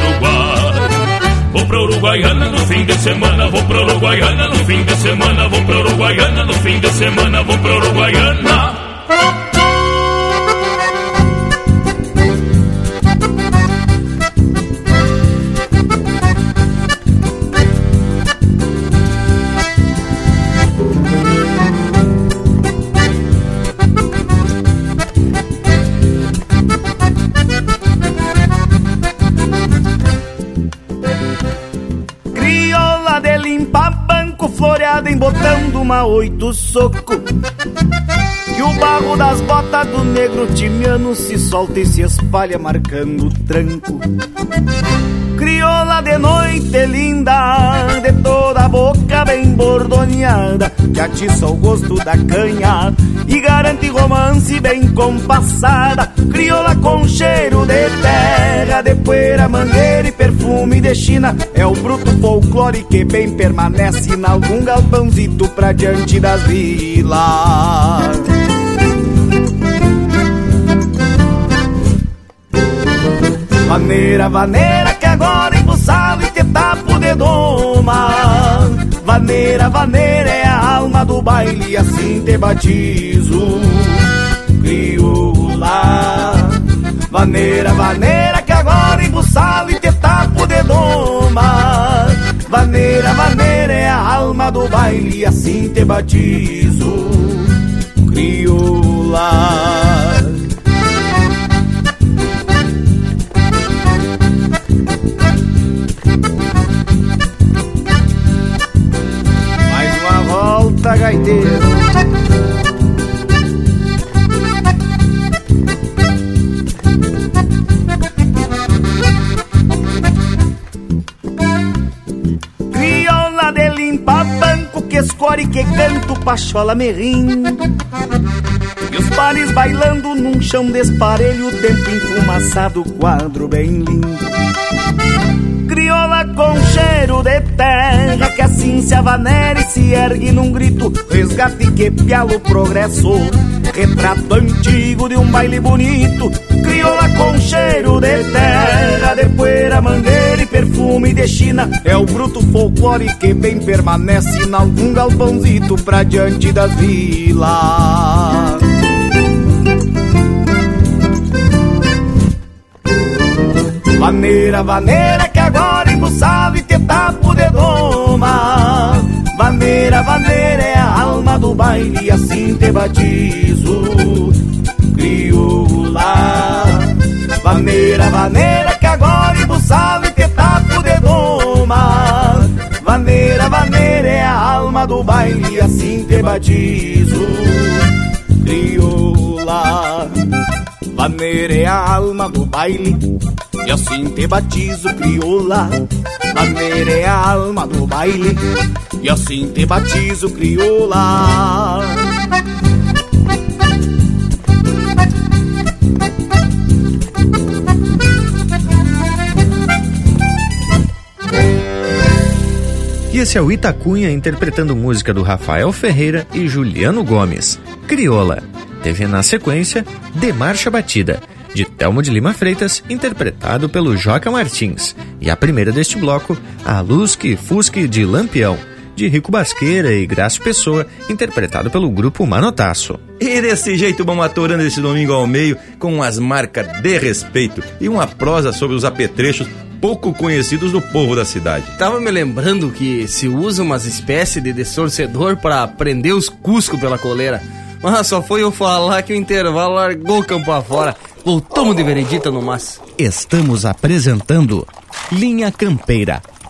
Vou pra Uruguaiana no fim de semana, vou pra Uruguaiana no fim de semana, vou pra Uruguaiana no fim de semana, vou pra Uruguaiana. Uma oito soco. Que o barro das botas do negro timiano se solta e se espalha marcando o tranco. Crioula de noite linda, de toda a boca bem bordoneada, que atiça o gosto da canha e garante romance bem compassada. Crioula com cheiro de terra, de poeira, mangueira e perfume de China. É o bruto folclore que bem permanece em algum galpãozito pra diante das vilas. Vaneira, vaneira que agora embuçado e te tapo de doma Vaneira, vaneira é a alma do baile assim te batizo. Crioula Vaneira, vaneira que agora embuçado e te tapo de doma. Vaneira, vaneira é a alma do baile assim te batizo. Crioula banco que canto pachola merrim. E os pares bailando num chão desparelho Tempo enfumaçado, quadro bem lindo. Crioula com cheiro de terra Que assim se avanera e se ergue num grito Resgate que pialo progresso. Retrato antigo de um baile bonito Crioula com cheiro de terra De poeira, mangueira e perfume de China. É o bruto folclore que bem permanece Em algum galpãozito pra diante das vilas. Vaneira, vaneira que agora embuçado e te tapo de doma Vaneira, vaneira é a alma do baile assim te batizo Crioula Vaneira, vaneira que agora embuçado e te tapo de doma Vaneira, vaneira é a alma do baile assim te batizo Crioula Vaneira é a alma do baile e assim te batizo, crioula. Maneira é a alma do baile. E assim te batizo, crioula. Esse é o Itacunha interpretando música do Rafael Ferreira e Juliano Gomes. Crioula. Teve na sequência De Marcha Batida de Telmo de Lima Freitas, interpretado pelo Joca Martins. E a primeira deste bloco, A Luz que Fusque de Lampião, de Rico Basqueira e Graça Pessoa, interpretado pelo grupo Manotaço. E desse jeito vamos atorando esse domingo ao meio com as marcas de respeito e uma prosa sobre os apetrechos pouco conhecidos do povo da cidade. Tava me lembrando que se usa umas espécies de distorcedor para prender os cuscos pela coleira. Mas só foi eu falar que o intervalo largou o campo afora. Voltamos de veredita no mas. Estamos apresentando Linha Campeira,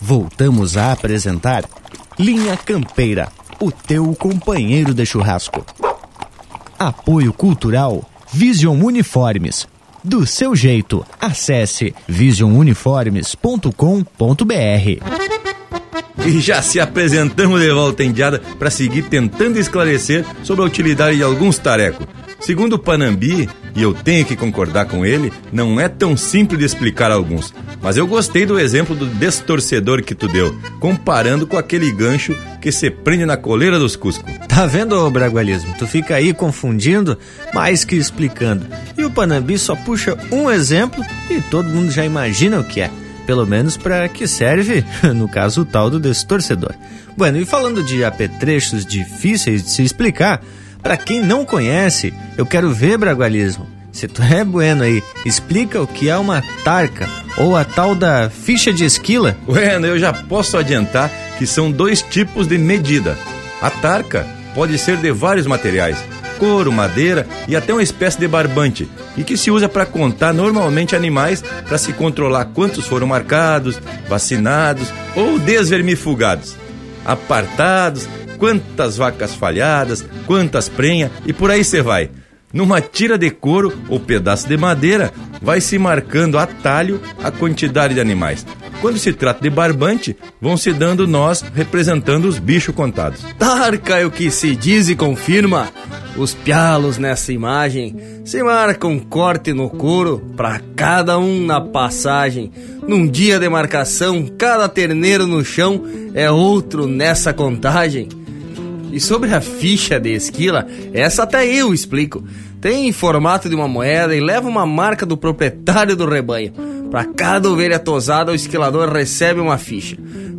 Voltamos a apresentar Linha Campeira, o teu companheiro de churrasco. Apoio Cultural Vision Uniformes. Do seu jeito, acesse visionuniformes.com.br. E já se apresentamos de volta em diada para seguir tentando esclarecer sobre a utilidade de alguns tarecos. Segundo o Panambi, e eu tenho que concordar com ele, não é tão simples de explicar alguns. Mas eu gostei do exemplo do destorcedor que tu deu, comparando com aquele gancho que se prende na coleira dos Cusco. Tá vendo, ô Bragualismo? Tu fica aí confundindo mais que explicando. E o Panambi só puxa um exemplo e todo mundo já imagina o que é. Pelo menos para que serve, no caso, o tal do destorcedor. Bueno, e falando de apetrechos difíceis de se explicar, para quem não conhece, eu quero ver Bragualismo. Se tu é bueno aí, explica o que é uma tarca ou a tal da ficha de esquila. Bueno, eu já posso adiantar que são dois tipos de medida. A tarca pode ser de vários materiais, couro, madeira e até uma espécie de barbante, e que se usa para contar normalmente animais para se controlar quantos foram marcados, vacinados ou desvermifugados, apartados, quantas vacas falhadas, quantas prenha e por aí você vai. Numa tira de couro ou pedaço de madeira, vai se marcando a talho a quantidade de animais. Quando se trata de barbante, vão se dando nós representando os bichos contados. Tarca é o que se diz e confirma. Os pialos nessa imagem se marcam um corte no couro para cada um na passagem. Num dia de marcação, cada terneiro no chão é outro nessa contagem. E sobre a ficha de esquila, essa até eu explico. Tem formato de uma moeda e leva uma marca do proprietário do rebanho. Para cada ovelha tosada, o esquilador recebe uma ficha.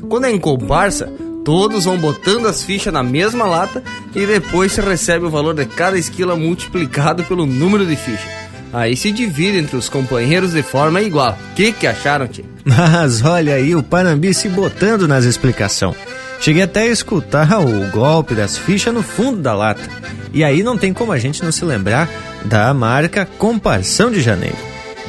Quando é em comparsa, todos vão botando as fichas na mesma lata e depois se recebe o valor de cada esquila multiplicado pelo número de fichas. Aí se divide entre os companheiros de forma igual. Que que acharam, tio? Mas olha aí o Panambi se botando nas explicações. Cheguei até a escutar o golpe das fichas no fundo da lata. E aí não tem como a gente não se lembrar da marca Comparsão de Janeiro.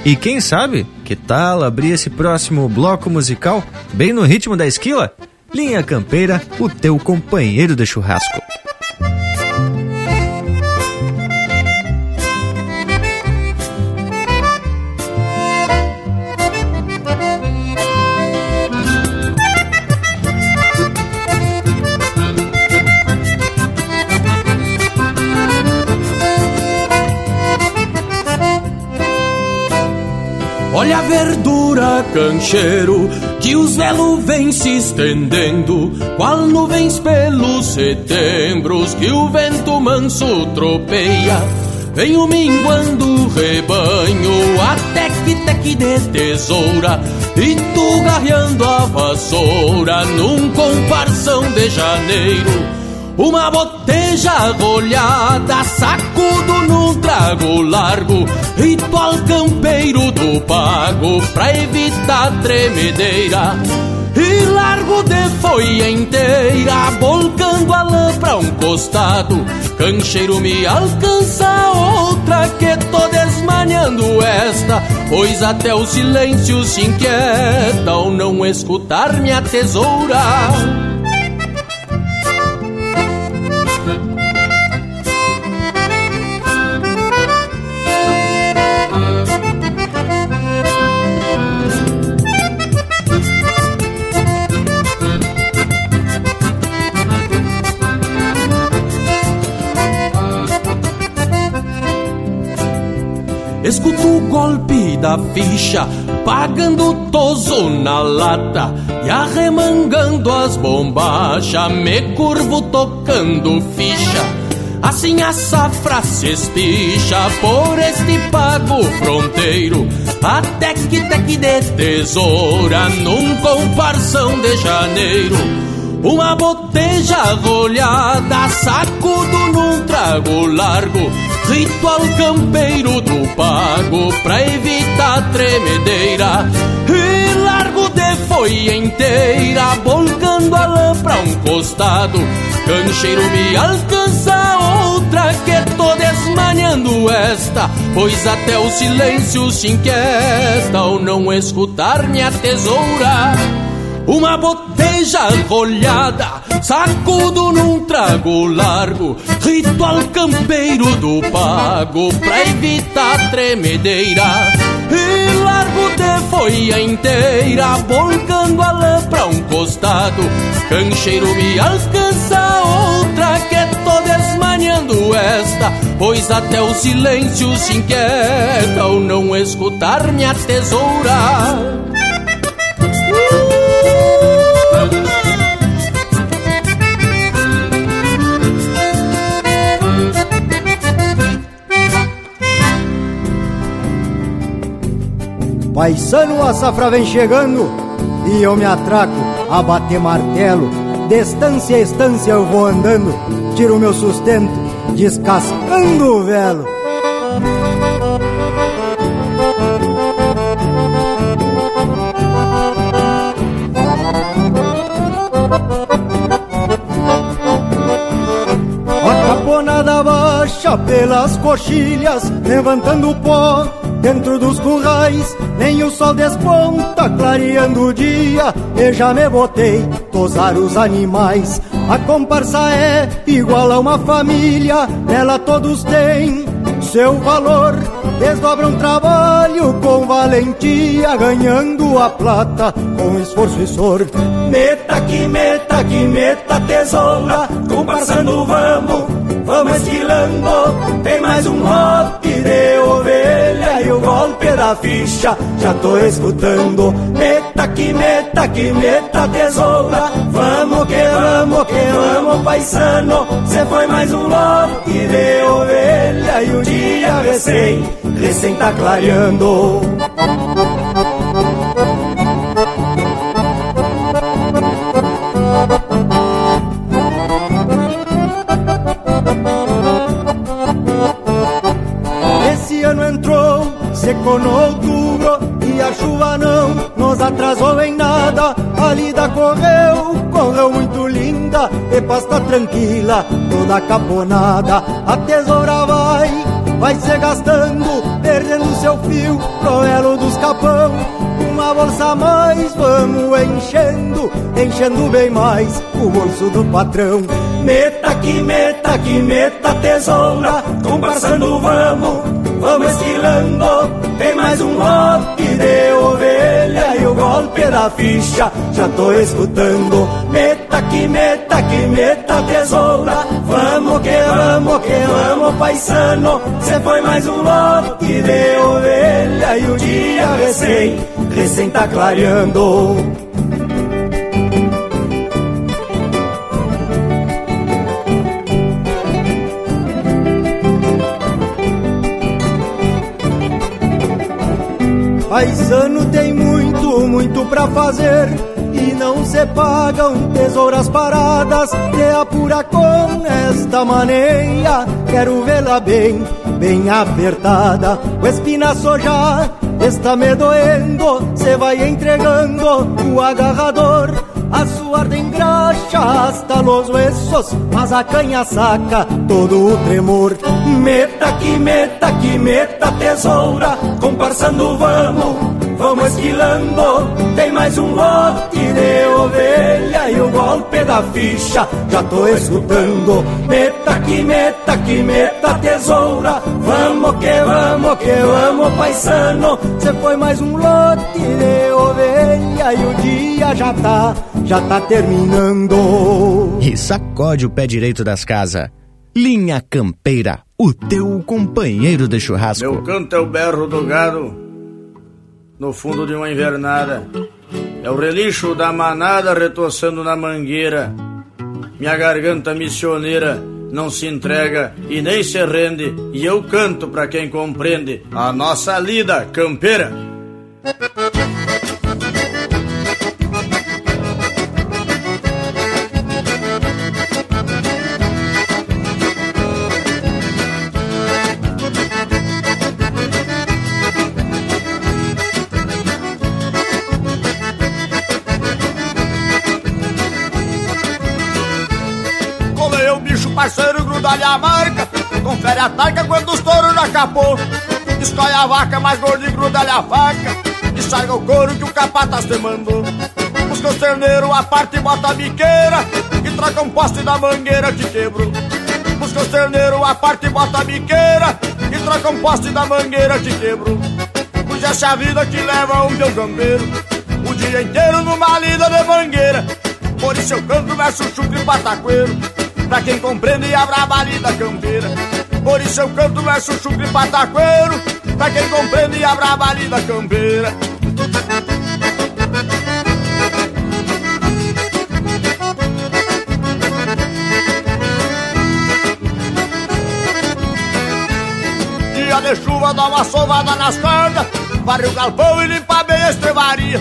E quem sabe, que tal abrir esse próximo bloco musical bem no ritmo da esquila? Linha Campeira, o teu companheiro de churrasco. Olha a verdura, cancheiro, que os velos vêm se estendendo, qual nuvens pelos setembros que o vento manso tropeia. Venho minguando o rebanho, que teque de tesoura, e tu garreando a vassoura num comparsão de janeiro. Uma boteja rolhada, sacudo num trago largo, ritual campeiro do pago pra evitar tremedeira. E largo de folha inteira, volcando a lã pra um costado. Cancheiro me alcança outra que tô desmanhando esta, pois até o silêncio se inquieta ao não escutar minha tesoura. O golpe da ficha, pagando toso na lata e arremangando as bombachas, me curvo tocando ficha. Assim a safra se espicha por este pago fronteiro Até que teque de tesoura num comparsão de janeiro Uma boteja rolhada, sacudo num trago largo Ritual campeiro do pago pra evitar tremedeira. E largo de foi inteira, volcando a lã pra um costado. Cancheiro me alcança outra que tô desmanhando esta Pois até o silêncio se inquieta ao não escutar minha tesoura uma boteja rolhada, sacudo num trago largo, ritual campeiro do pago pra evitar tremedeira. E largo de foia inteira, volcando a lã pra um costado. Cancheiro me alcança outra que tô desmanhando esta, pois até o silêncio se inquieta ao não escutar minha tesoura. Paisano, a safra vem chegando e eu me atraco a bater martelo. De estância a estância eu vou andando, tiro meu sustento, descascando o velo. A caponada baixa pelas coxilhas, levantando o pó dentro dos currais. Nem o sol desponta, clareando o dia. E já me botei tosar os animais. A comparsa é igual a uma família, nela todos têm seu valor. Desdobram trabalho com valentia, ganhando a plata com esforço e sorte. Meta que meta que meta tesoura, comparsando vamos, vamos esquilando. Tem mais um lote de ovelha e o golpe da ficha, já tô escutando. Meta que meta que meta tesoura, vamos que vamos que vamos paisano. Cê foi mais um lote de ovelha e o dia recém, recém tá clareando. A lida correu, correu muito linda e pasta tranquila, toda caponada. A tesoura vai, vai se gastando, perdendo seu fio pro elo dos capão. Uma bolsa a mais, vamos enchendo, enchendo bem mais o bolso do patrão. Meta que meta que meta tesoura, comparsando vamos, vamos esquilando. Tem mais um lote de ovelha e o golpe da ficha, já tô escutando. Meta que meta que meta tesoura, vamos que vamos que vamos paisano. Cê foi mais um lote de ovelha e o dia recém, recém tá clareando. Paisano tem muito, muito pra fazer e não se pagam tesouras paradas. Te apura com esta maneira, quero vê-la bem, bem apertada. O espinaço já está me doendo, cê vai entregando o agarrador. A sua ardem graxa hasta los huesos, mas a canha saca todo o tremor. Meta que meta que meta tesoura, comparsando vamos, vamos esquilando. Tem mais um lote de ovelha e o golpe da ficha, já tô escutando. Meta que meta que meta tesoura, vamos que vamos que vamos paisano. Cê foi mais um lote de ovelha e o dia já tá, já tá terminando. E sacode o pé direito das casas. Linha Campeira, o teu companheiro de churrasco. Meu canto é o berro do gado no fundo de uma invernada. É o relixo da manada retoçando na mangueira. Minha garganta missioneira não se entrega e nem se rende, e eu canto pra quem compreende a nossa lida campeira. A taca quando os touros já capou Escolhe a vaca mais gorda e gruda-lhe a faca. E sarga o couro que o capataz te mandou. Busca o terneiro, a parte e bota a biqueira E troca um poste da mangueira que quebrou Busca o terneiro, a parte e bota a biqueira E troca um poste da mangueira que quebrou Pois essa é vida que leva um meu gambeiro O dia inteiro numa lida de mangueira. Por isso eu canto verso chucre pataqueiro. Pra quem compreende a braba lida campeira Por isso eu canto verso chucre pataqueiro Pra quem compreende a braba lida campeira. Dia de chuva dá uma sovada nas cordas Varre o galpão e limpa bem a estrevaria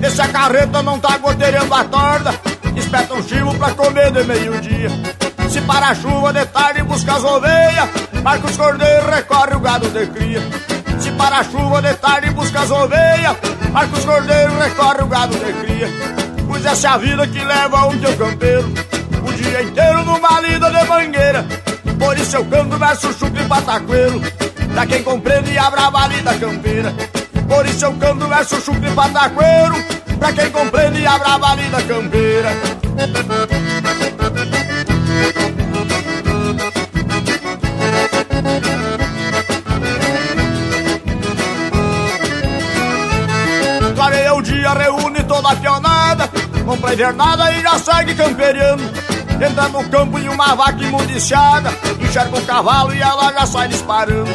Esse a carreta não tá goteirando a torda Espeta um chivo pra comer de meio-dia Se para a chuva de tarde busca as ovelhas. Marca os cordeiros, recorre o gado de cria. Se para a chuva de tarde busca as ovelhas. Marca os cordeiros, recorre o gado de cria. Pois essa é a vida que leva um teu campeiro. O dia inteiro numa lida de mangueira. Por isso eu canto verso chucre e pataqueiro. Pra quem compreende a brava lida campeira. Por isso eu canto verso chucre e pataqueiro. Pra quem compreende a brava lida campeira Clareia o dia, reúne toda a pionada Não pra invernada e já segue camperiando. Entra no campo e uma vaca imundiciada Enxerga um cavalo e ela já sai disparando.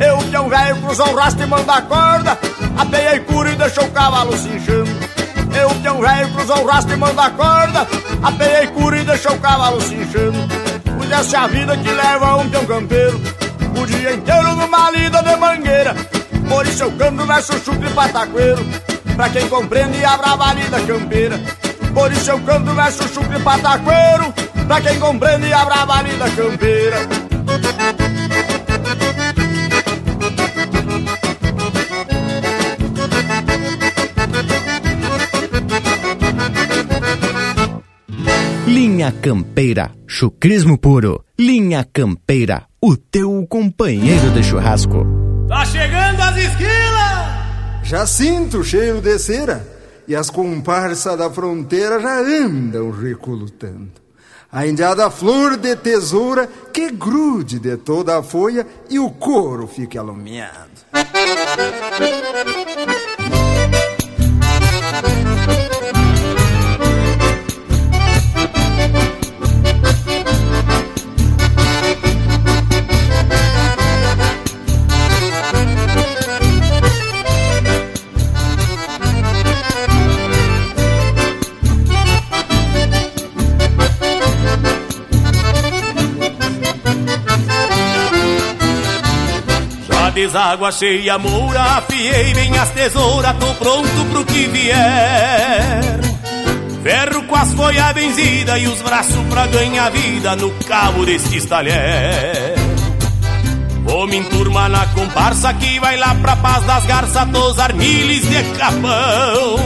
Eu que é um velho cruza o rastro e manda a corda Apeia e cura e deixa o cavalo se inchando Eu que é um velho cruza o rastro e manda a corda. Apeia e cura e deixa o cavalo se essa é a vida que leva um peão campeiro. O dia inteiro numa lida de mangueira. Por isso eu canto verso chucre e pataqueiro. Pra quem compreende a brava lida campeira. Por isso eu canto verso chucre e pataqueiro. Pra quem compreende a brava lida campeira Linha Campeira, chucrismo puro. Linha Campeira, o teu companheiro de churrasco. Tá chegando as esquilas! Já sinto o cheiro de cera e as comparsas da fronteira já andam recolutando. A indiada flor de tesoura que grude de toda a folha e o couro fique alumiado. Deságua cheia moura, afiei bem as tesouras, tô pronto pro que vier. Ferro com as folhas benzidas e os braços pra ganhar vida no cabo destes talher. Vou me enturmar na comparsa que vai lá pra paz das garças, tosar miles de capão.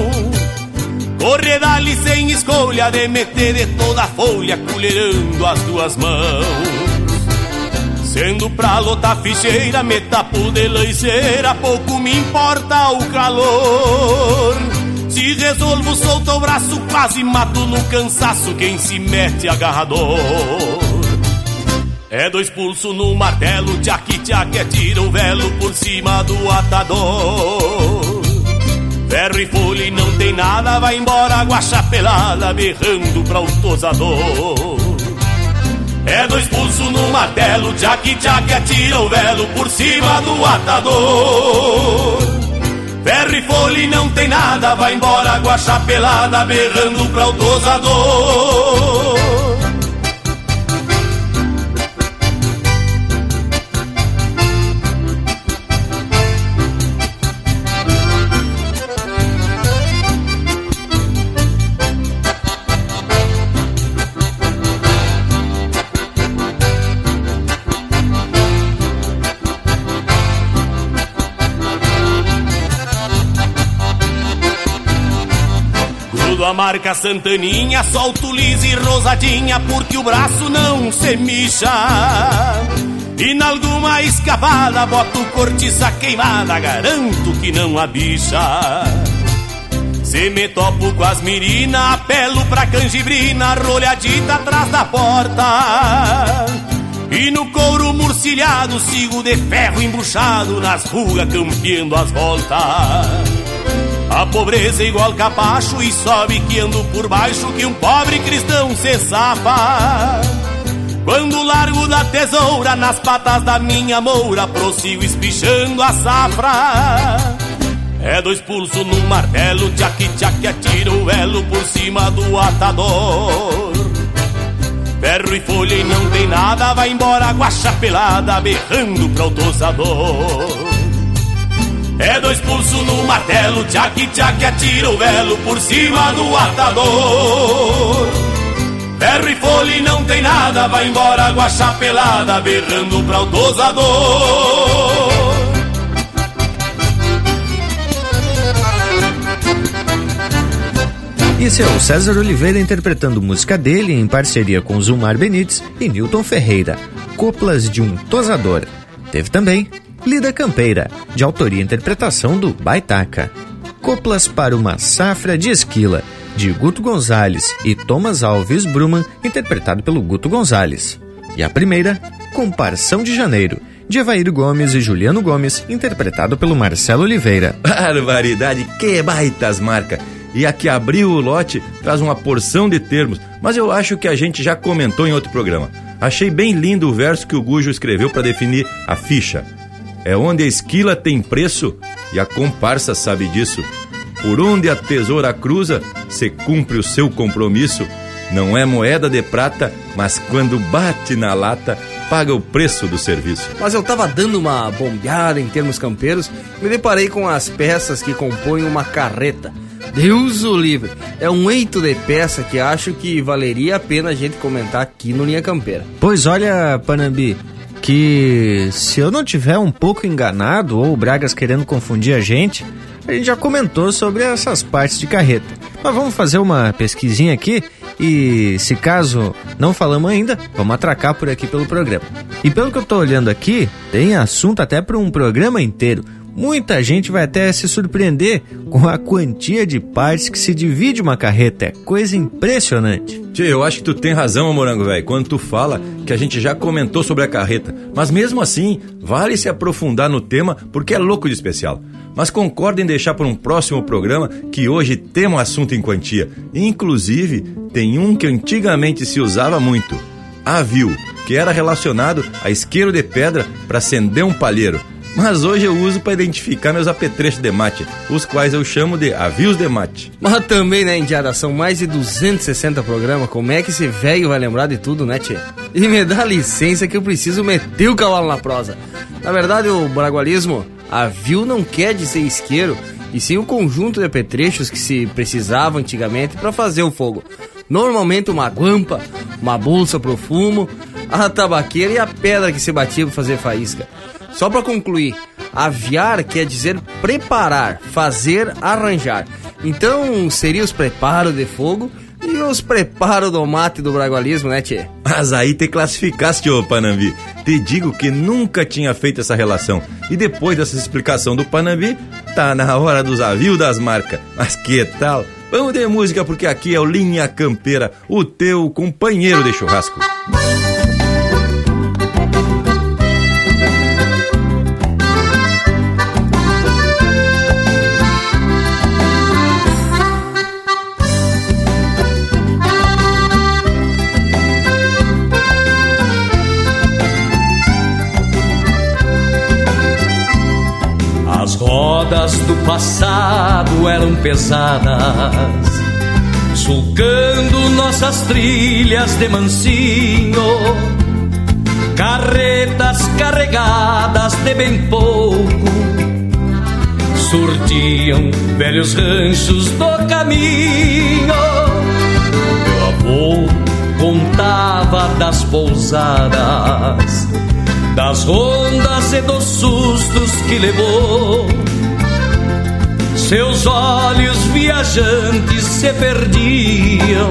Correr dali sem escolha de meter de toda a folha, colherando as duas mãos. Sendo pra lotar ficheira, metapo de lanceira, pouco me importa o calor. Se resolvo, solto o braço, quase mato no cansaço quem se mete agarrador. É dois pulsos no martelo, tchac tchac, é tira o velo por cima do atador. Ferro e folha não tem nada, vai embora guacha pelada, berrando pra o tosador. É dois pulsos no martelo, tchac tchac, atira o velo por cima do atador. Ferro e folha e não tem nada, vai embora guacha pelada, berrando pra o tosador. Pela marca Santaninha, solto liso e rosadinha, porque o braço não se mixa. E na alguma escavada, boto cortiça queimada, garanto que não há bicha. Se me topo com as mirina, apelo pra canjibrina, rolhadita atrás da porta. E no couro murcilhado, sigo de ferro embuchado, nas rugas campeando as voltas. A pobreza é igual capacho e sobe que ando por baixo que um pobre cristão se safa. Quando largo da tesoura nas patas da minha moura, prossigo espichando a safra. É dois pulsos no martelo, tchac tchac atira o elo por cima do atador. Ferro e folha e não tem nada, vai embora guacha pelada, berrando pro tosador. É dois pulsos no martelo, tchac tchac atira o velo por cima do atador. Ferro e folha não tem nada, vai embora guacha pelada, berrando pra o tosador. Esse é o César Oliveira interpretando música dele em parceria com Zumar Benites e Newton Ferreira, Coplas de um Tosador. Teve também Lida Campeira, de autoria e interpretação do Baitaca. Coplas para uma Safra de Esquila, de Guto Gonzalez e Thomas Alves Bruman, interpretado pelo Guto Gonzalez. E a primeira, Comparção de Janeiro, de Evair Gomes e Juliano Gomes, interpretado pelo Marcelo Oliveira. Barbaridade, que baitas marca! E a que abriu o lote traz uma porção de termos, mas eu acho que a gente já comentou em outro programa. Achei bem lindo o verso que o Gujo escreveu para definir a ficha. É onde a esquila tem preço e a comparsa sabe disso. Por onde a tesoura cruza, se cumpre o seu compromisso. Não é moeda de prata, mas quando bate na lata, paga o preço do serviço. Mas eu tava dando uma bombeada em termos campeiros, me deparei com as peças que compõem uma carreta. Deus o livre! É um eito de peça que acho que valeria a pena a gente comentar aqui no Linha Campeira. Pois olha, Panambi, que se eu não tiver um pouco enganado ou o Bragas querendo confundir a gente, a gente já comentou sobre essas partes de carreta. Mas vamos fazer uma pesquisinha aqui e se caso não falamos ainda, vamos atracar por aqui pelo programa. E pelo que eu tô olhando aqui, tem assunto até para um programa inteiro. Muita gente vai até se surpreender com a quantia de partes que se divide uma carreta. É coisa impressionante. Tio, eu acho que tu tem razão, Morango Velho, quando tu fala que a gente já comentou sobre a carreta. Mas mesmo assim, vale se aprofundar no tema porque é louco de especial. Mas concordo em deixar para um próximo programa que hoje tem um assunto em quantia. Inclusive, tem um que antigamente se usava muito: avio, que era relacionado a isqueiro de pedra para acender um palheiro mas hoje eu uso para identificar meus apetrechos de mate, os quais eu chamo de avios de mate. Mas também, né, Indiada, são mais de 260 programas, como é que esse velho vai lembrar de tudo, né, tchê? E me dá licença que eu preciso meter o cavalo na prosa. Na verdade, o bragualismo, avio não quer dizer isqueiro, e sim o conjunto de apetrechos que se precisavam antigamente para fazer o fogo. Normalmente uma guampa, uma bolsa pro fumo, a tabaqueira e a pedra que se batia para fazer faísca. Só para concluir, aviar quer dizer preparar, fazer, arranjar. Então seria os preparos de fogo e os preparos do mate do bragualismo, né, Tchê? Mas aí te classificaste, ô Panambi. Te digo que nunca tinha feito essa relação. E depois dessa explicação do Panambi, tá na hora dos avios das marcas. Mas que tal? Vamos de música porque aqui é o Linha Campeira, o teu companheiro de churrasco. Rodas do passado eram pesadas, sulcando nossas trilhas de mansinho. Carretas carregadas de bem pouco surtiam velhos ranchos do caminho. Meu avô contava das pousadas das rondas e dos sustos que levou seus olhos viajantes se perdiam,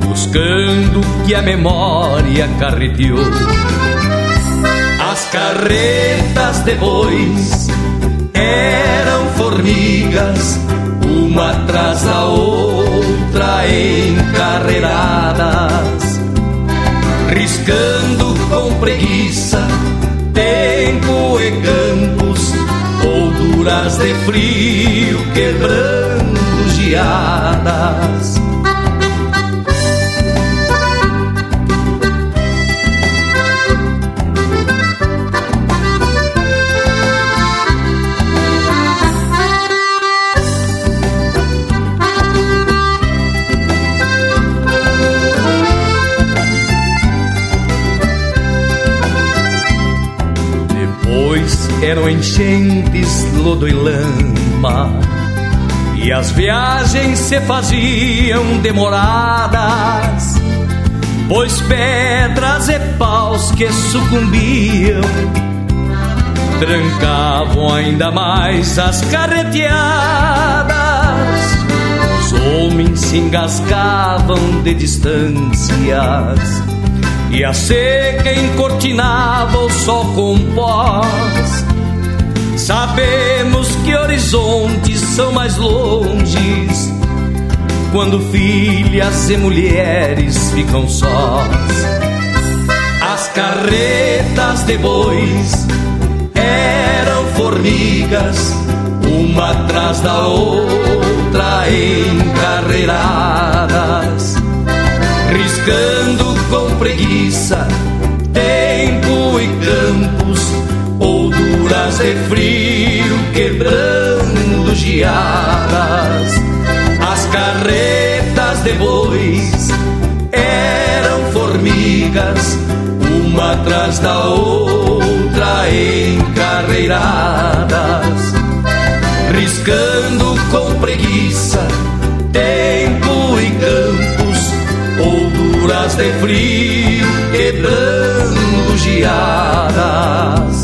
buscando o que a memória carreteou. As carretas de bois eram formigas, uma atrás da outra encarreiradas, riscando com preguiça tempo e campos, molduras de frio quebrando geadas. eram enchentes, lodo e lama. E as viagens se faziam demoradas, pois pedras e paus que sucumbiam trancavam ainda mais as carreteadas. Os homens se engasgavam de distâncias e a seca encortinava o sol com pós. Sabemos que horizontes são mais longes quando filhas e mulheres ficam sós. As carretas de bois eram formigas, uma atrás da outra encarreiradas, riscando com preguiça horas de frio quebrando geadas. As carretas de bois eram formigas, uma atrás da outra encarreiradas, riscando com preguiça tempo e campos, holduras de frio quebrando geadas.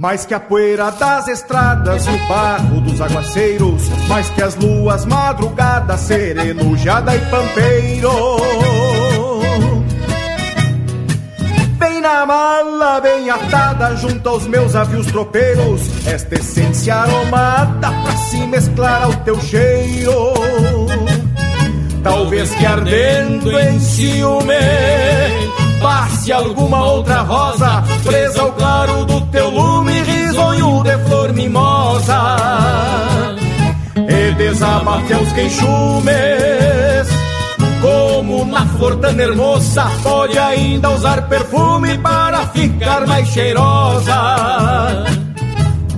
Mais que a poeira das estradas o barro dos aguaceiros, mais que as luas madrugadas, serenujada e pampeiro. Bem na mala, bem atada, junto aos meus avios tropeiros, esta essência aromada pra se mesclar ao teu cheiro. Talvez que ardendo em ciúme passe alguma outra rosa presa ao claro do teu lume, risonho de flor mimosa. E desabate aos queixumes, como na flor tão hermosa, pode ainda usar perfume para ficar mais cheirosa.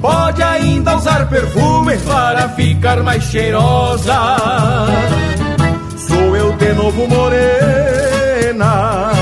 Pode ainda usar perfume para ficar mais cheirosa. Sou eu de novo morena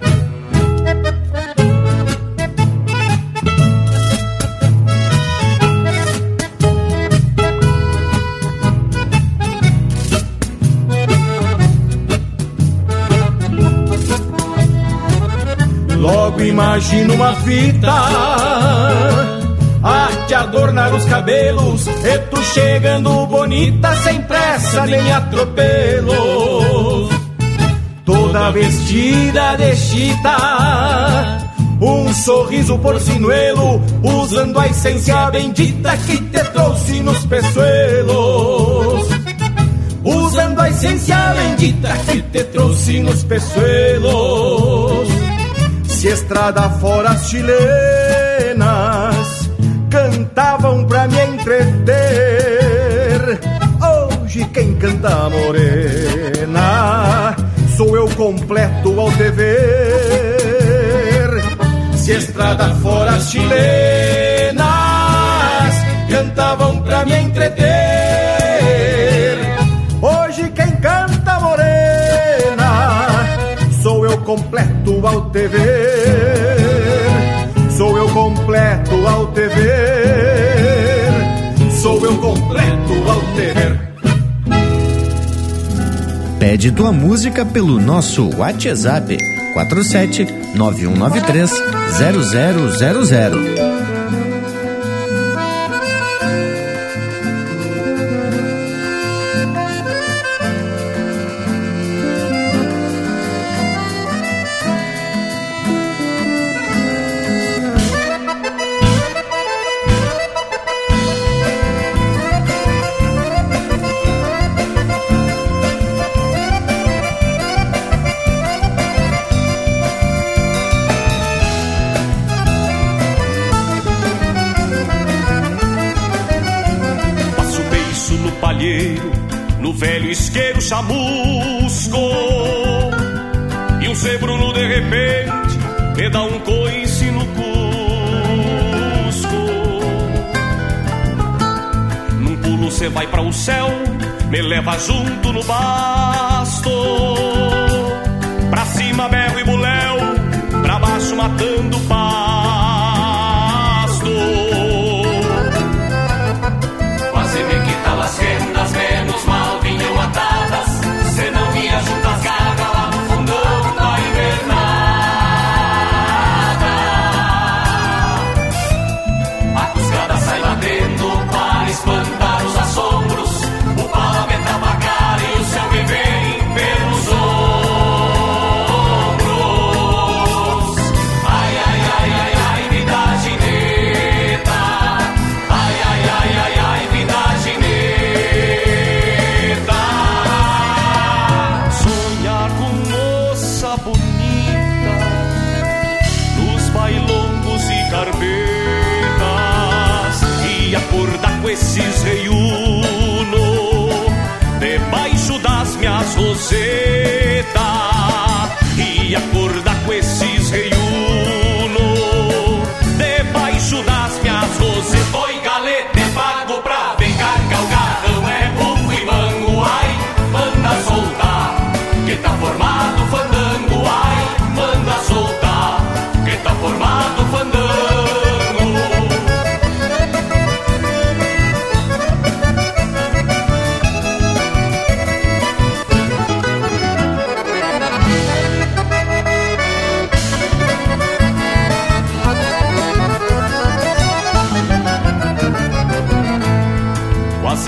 Logo imagino uma fita a te adornar os cabelos E tu chegando bonita sem pressa nem atropelo toda vestida de chita. Um sorriso porcinuelo, usando a essência bendita que te trouxe nos peçoelos. Usando a essência bendita que te trouxe nos peçoelos. Se estrada fora as chilenas cantavam pra me entreter. Hoje quem canta morena sou eu completo ao te ver. Se estrada fora as chilenas cantavam pra me entreter. Hoje quem canta morena sou eu completo ao te ao te ver. Sou eu completo ao te ver. Pede tua música pelo nosso WhatsApp 47 9193 0000. Leva junto no basto. Pra cima berro e buléu, pra baixo matando pasto.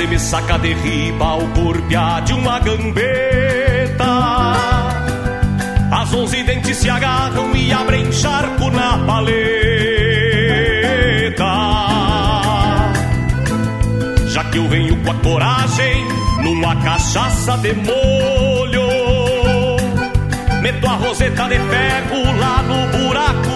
Me saca de riba o corpiá de uma gambeta. As onze dentes se agarram e abrem charco na paleta. Já que eu venho com a coragem numa cachaça de molho, meto a roseta de ferro lá no buraco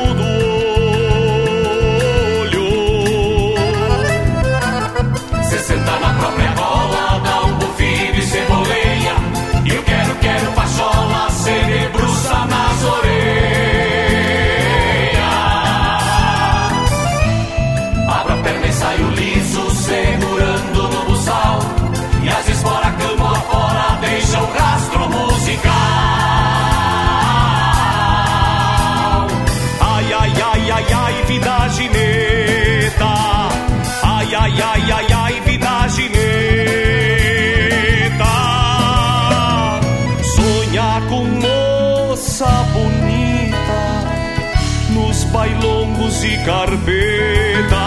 bailongos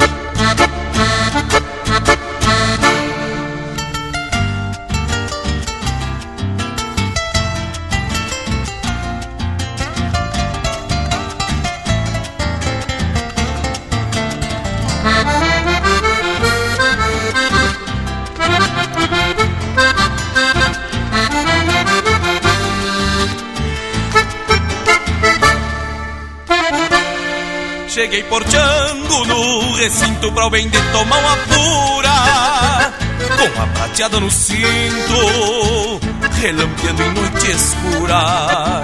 Cheguei porteando no recinto pra o bem de tomar uma pura Com a prateada no cinto, relampeando em noite escura.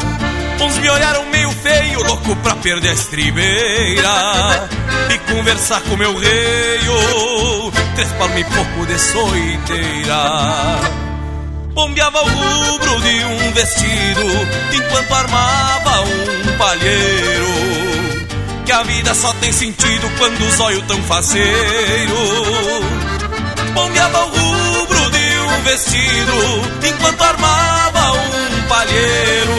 Uns me olharam meio feio, louco pra perder a estribeira. E conversar com meu reio, três palmas e pouco de soiteira Bombeava o rubro de um vestido Enquanto armava um palheiro que a vida só tem sentido quando os olhos tão faceiro. Bombeava o rubro de um vestido enquanto armava um palheiro.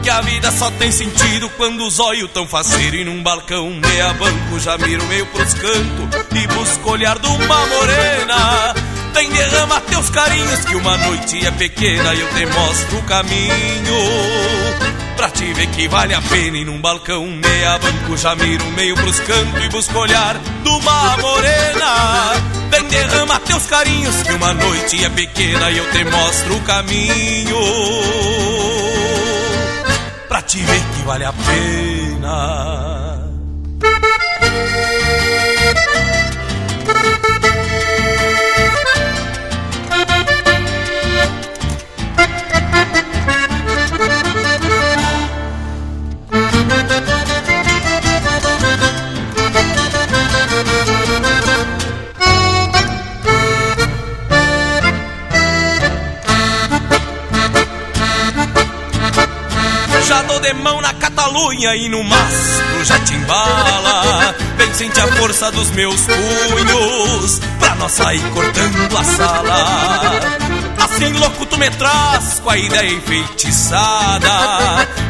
Que a vida só tem sentido quando os olhos tão faceiro. E num balcão meia banco já miro meio pros cantos e busco olhar de uma morena. Vem derrama teus carinhos que uma noite é pequena e eu te mostro o caminho. Pra te ver que vale a pena e num balcão meia banco já miro meio pros cantos e busco olhar de uma morena. Vem derrama teus carinhos que uma noite é pequena e eu te mostro o caminho. Pra te ver que vale a pena. Já dou de mão na Catalunha e no mastro já te embala. Vem sentir a força dos meus punhos Pra nós sair cortando a sala. Assim louco tu me traz com a ideia enfeitiçada.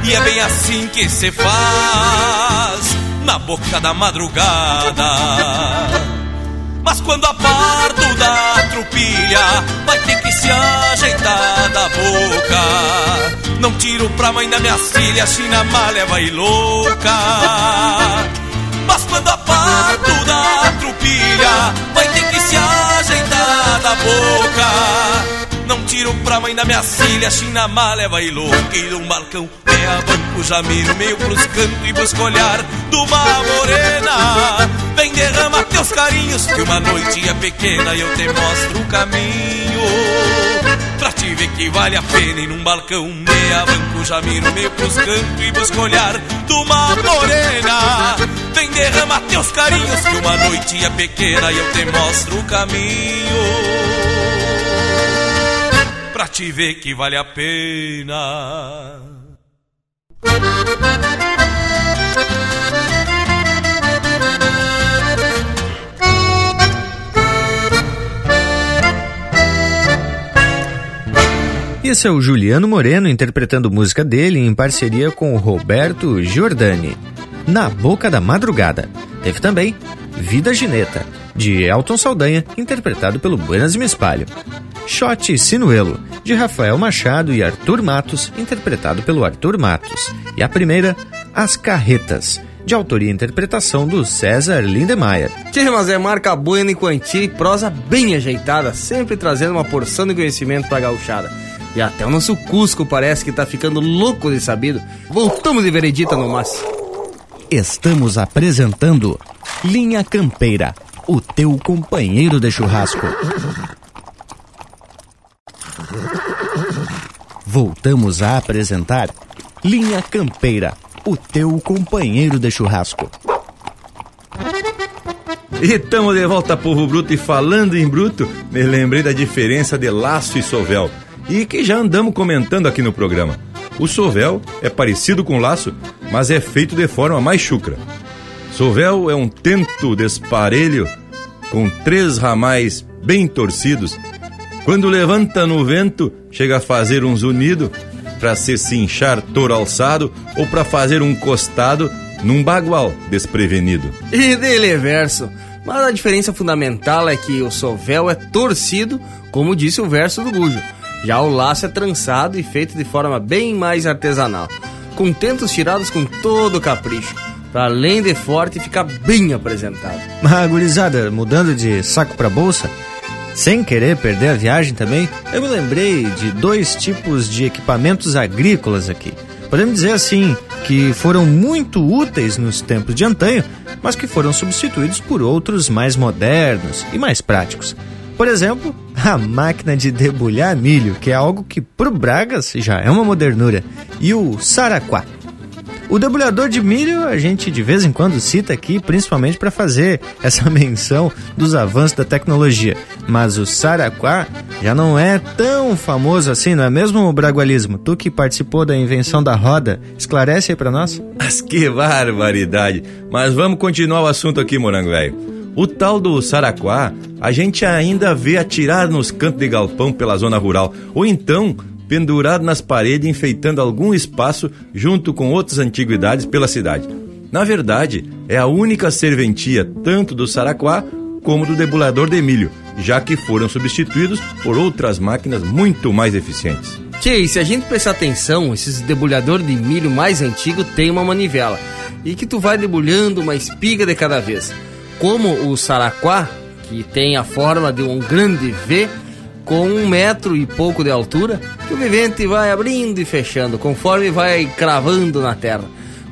E é bem assim que se faz Na boca da madrugada. Mas quando a parto da trupilha Vai ter que se ajeitar da boca. Não tiro pra mãe da minha filha China má leva e louca. Mas quando a parto da trupilha Vai ter que se ajeitar da boca não tiro pra mãe da minha filha, China má leva e de um balcão meia banco. Já miro meio pros cantos E busco olhar de uma morena. Vem derrama teus carinhos que uma noite é pequena E eu te mostro o caminho. Pra te ver que vale a pena E num balcão meia banco. Já miro meio pros cantos E busco olhar de uma morena. Vem derrama teus carinhos que uma noite é pequena E eu te mostro o caminho pra te ver que vale a pena. Esse é o Juliano Moreno interpretando música dele em parceria com Roberto Giordani. Na Boca da Madrugada. Teve também Vida Gineta, de Elton Saldanha, interpretado pelo Buenas Me Espalho. Shot Sinuelo, de Rafael Machado e Arthur Matos, interpretado pelo Arthur Matos. E a primeira, As Carretas, de autoria e interpretação do César Lindemeyer. Tchê, mas é marca buena em quantia e prosa bem ajeitada, sempre trazendo uma porção de conhecimento pra gauchada. E até o nosso Cusco parece que tá ficando louco de sabido. Voltamos de veredita no mas. Estamos apresentando Linha Campeira, o teu companheiro de churrasco. Voltamos a apresentar Linha Campeira, o teu companheiro de churrasco. E estamos de volta, povo bruto, e falando em bruto, me lembrei da diferença de laço e sovel, e que já andamos comentando aqui no programa. O sovel é parecido com laço, mas é feito de forma mais chucra. Sovel é um tento desparelho com três ramais bem torcidos. Quando levanta no vento, chega a fazer um zunido para se cinchar touro alçado ou para fazer um costado num bagual desprevenido. E dele é verso. Mas a diferença fundamental é que o sovel é torcido, como disse o verso do Gujo. Já o laço é trançado e feito de forma bem mais artesanal, com tentos tirados com todo capricho, para além de forte ficar bem apresentado. Mas, gurizada, mudando de saco para bolsa, sem querer perder a viagem também, eu me lembrei de dois tipos de equipamentos agrícolas aqui. Podemos dizer assim que foram muito úteis nos tempos de antanho, mas que foram substituídos por outros mais modernos e mais práticos. Por exemplo, a máquina de debulhar milho, que é algo que pro Bragas já é uma modernura, e o saraquá. O debulhador de milho a gente de vez em quando cita aqui, principalmente para fazer essa menção dos avanços da tecnologia. Mas o Saraquá já não é tão famoso assim, não é mesmo o bragualismo? Tu que participou da invenção da roda, esclarece aí para nós? Mas que barbaridade! Mas vamos continuar o assunto aqui, morango velho. O tal do Saraquá, a gente ainda vê atirado nos cantos de galpão pela zona rural, ou então pendurado nas paredes, enfeitando algum espaço junto com outras antiguidades pela cidade. Na verdade, é a única serventia tanto do Saraquá como do debulador de milho, já que foram substituídos por outras máquinas muito mais eficientes. Tchê, e se a gente prestar atenção, esses debulhadores de milho mais antigos têm uma manivela e que tu vai debulhando uma espiga de cada vez. Como o Saraquá, que tem a forma de um grande V, com um metro e pouco de altura, que o vivente vai abrindo e fechando, conforme vai cravando na terra.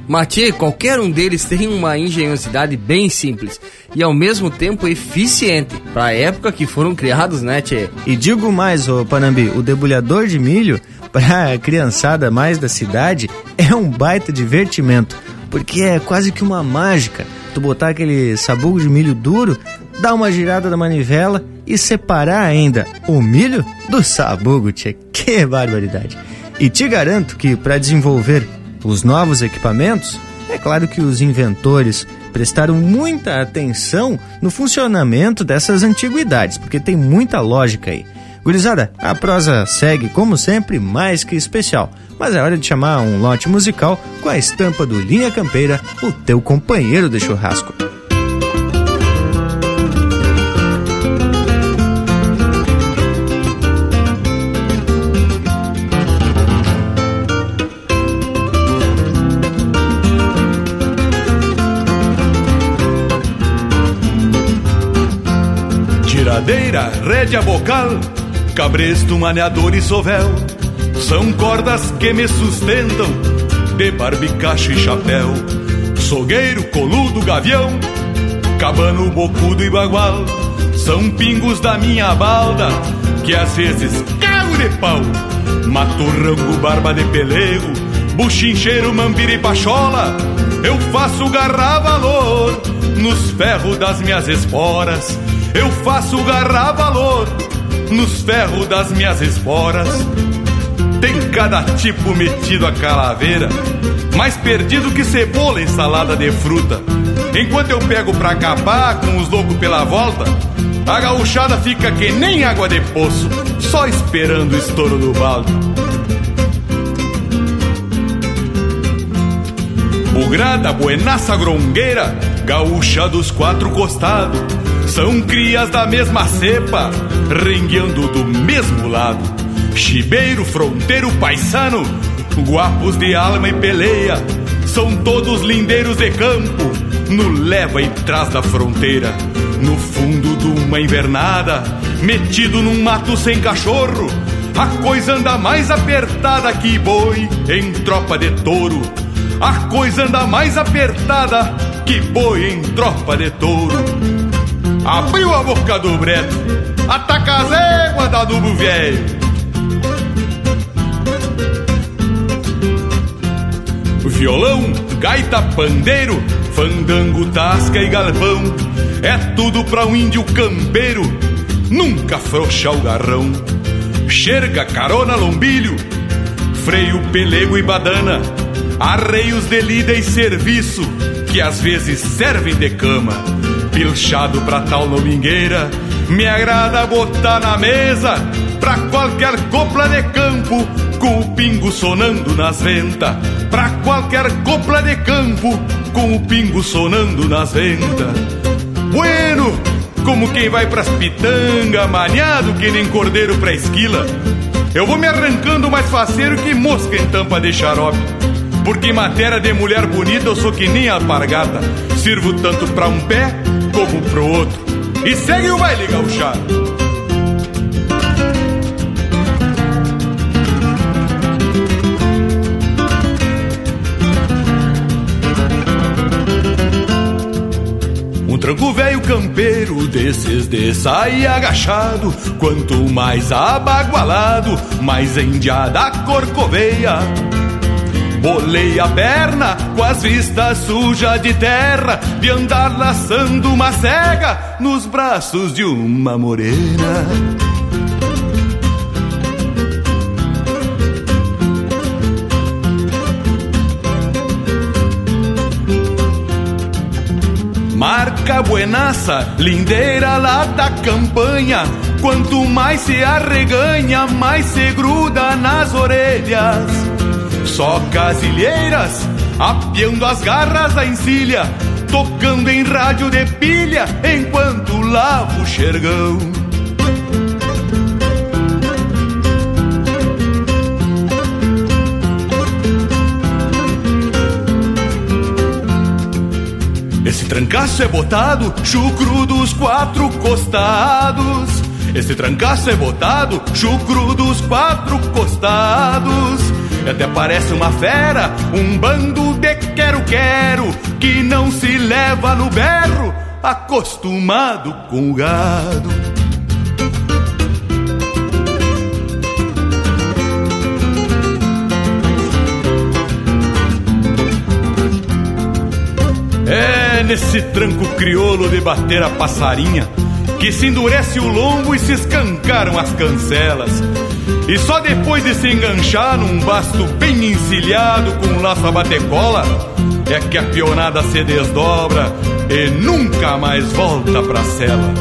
Matê, qualquer um deles tem uma engenhosidade bem simples e ao mesmo tempo eficiente para a época que foram criados, né, Tchê? E digo mais, ô Panambi, o debulhador de milho, para a criançada mais da cidade, é um baita divertimento, porque é quase que uma mágica. Tu botar aquele sabugo de milho duro, dar uma girada da manivela e separar ainda o milho do sabugo, tchê. Que barbaridade! E te garanto que para desenvolver os novos equipamentos, é claro que os inventores prestaram muita atenção no funcionamento dessas antiguidades, porque tem muita lógica aí. Gurizada, a prosa segue, como sempre, mais que especial. Mas é hora de chamar um lote musical com a estampa do Linha Campeira, o teu companheiro de churrasco. Tiradeira, rédea bocal, cabresto, maneador e sovel. São cordas que me sustentam de barbicacho e chapéu. Sogueiro, coludo, gavião, cabano, bocudo e bagual. São pingos da minha balda que às vezes cago de pau. Mato rango, barba de pelego, buchincheiro, mambira e pachola. Eu faço garra valor nos ferros das minhas esporas eu faço garra valor nos ferros das minhas esporas. Tem cada tipo metido a calaveira, mais perdido que cebola em salada de fruta. Enquanto eu pego pra acabar com os loucos pela volta, a gauchada fica que nem água de poço, só esperando o estouro do balde. Bugrada, buenaça, grongueira, gaúcha dos quatro costados são crias da mesma cepa, rengueando do mesmo lado. Chibeiro, fronteiro, paisano, guapos de alma e peleia, são todos lindeiros de campo, no leva e trás da fronteira. No fundo de uma invernada, metido num mato sem cachorro, a coisa anda mais apertada que boi em tropa de touro. A coisa anda mais apertada que boi em tropa de touro. Abriu a boca do breto, ataca as éguas da adubo velho. Violão, gaita, pandeiro, fandango, tasca e galpão. É tudo pra um índio campeiro, nunca frouxa o garrão. Xerga, carona, lombilho, freio, pelego e badana. Arreios de lida e serviço, que às vezes servem de cama pilchado pra tal lomingueira. Me agrada botar na mesa pra qualquer copla de campo com o pingo sonando nas ventas. Pra qualquer copla de campo, com o pingo sonando nas ventas. Bueno, como quem vai pras pitanga, maniado que nem cordeiro pra esquila. Eu vou me arrancando mais faceiro que mosca em tampa de xarope. Porque em matéria de mulher bonita eu sou que nem alpargata. Sirvo tanto pra um pé como pro outro. E segue o baile gauchado. Um tranco velho campeiro desses de sair agachado Quanto mais abagualado, mais endiada corcoveia Bolei a perna com as vistas sujas de terra De andar laçando uma cega nos braços de uma morena Marca buenaça, lindeira lá da campanha. Quanto mais se arreganha, mais se gruda nas orelhas. Só casilheiras, apiando as garras da encilha, tocando em rádio de pilha enquanto lavo o xergão. Esse trancaço é botado, chucro dos quatro costados. Esse trancaço é botado, chucro dos quatro costados. E até parece uma fera, um bando de quero-quero, que não se leva no berro, acostumado com o gado. É nesse tranco crioulo de bater a passarinha que se endurece o lombo e se escancaram as cancelas. E só depois de se enganchar num basto bem encilhado com laço a batecola é que a pionada se desdobra e nunca mais volta pra cela.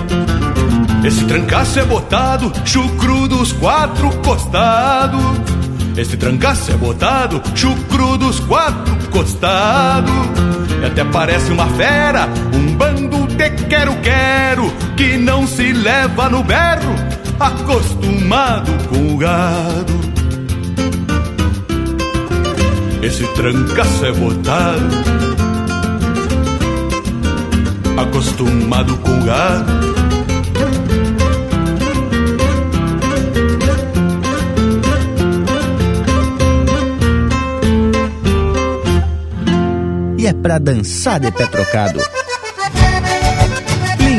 Esse trancaço é botado, chucro dos quatro costados. Esse trancaço é botado, chucro dos quatro costados. E até parece uma fera, um bando de quero-quero que não se leva no berro, acostumado com o gado. Esse trancaço é botado, acostumado com o gado. E é pra dançar de pé trocado.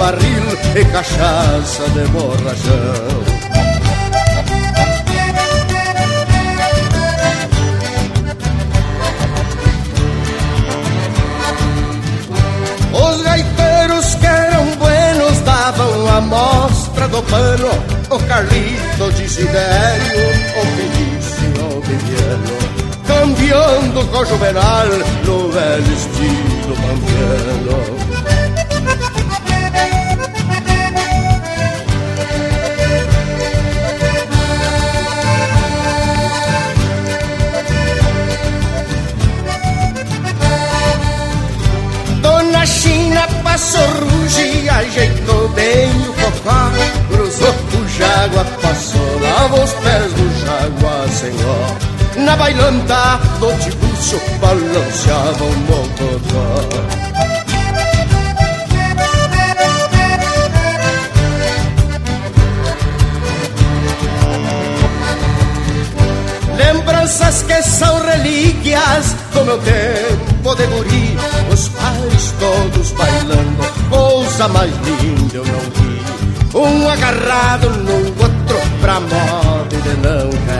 Barril E cachaça de borrachão. Os gaiteiros que eram buenos davam a mostra do pano O Carlito Desidério, o Felício Viviano Cambiando com o Juvenal no velho estilo pampiano China passou ruge, ajeitou bem o cocó Cruzou o jágua, passou, lavou os pés do jágua sem ó Na bailanta do tibuço balanceava um mocotó. Lembranças que são relíquias do meu tempo tempo de guri, os pais todos bailando, coisa mais linda eu não vi. Um agarrado no outro pra modo de não cair.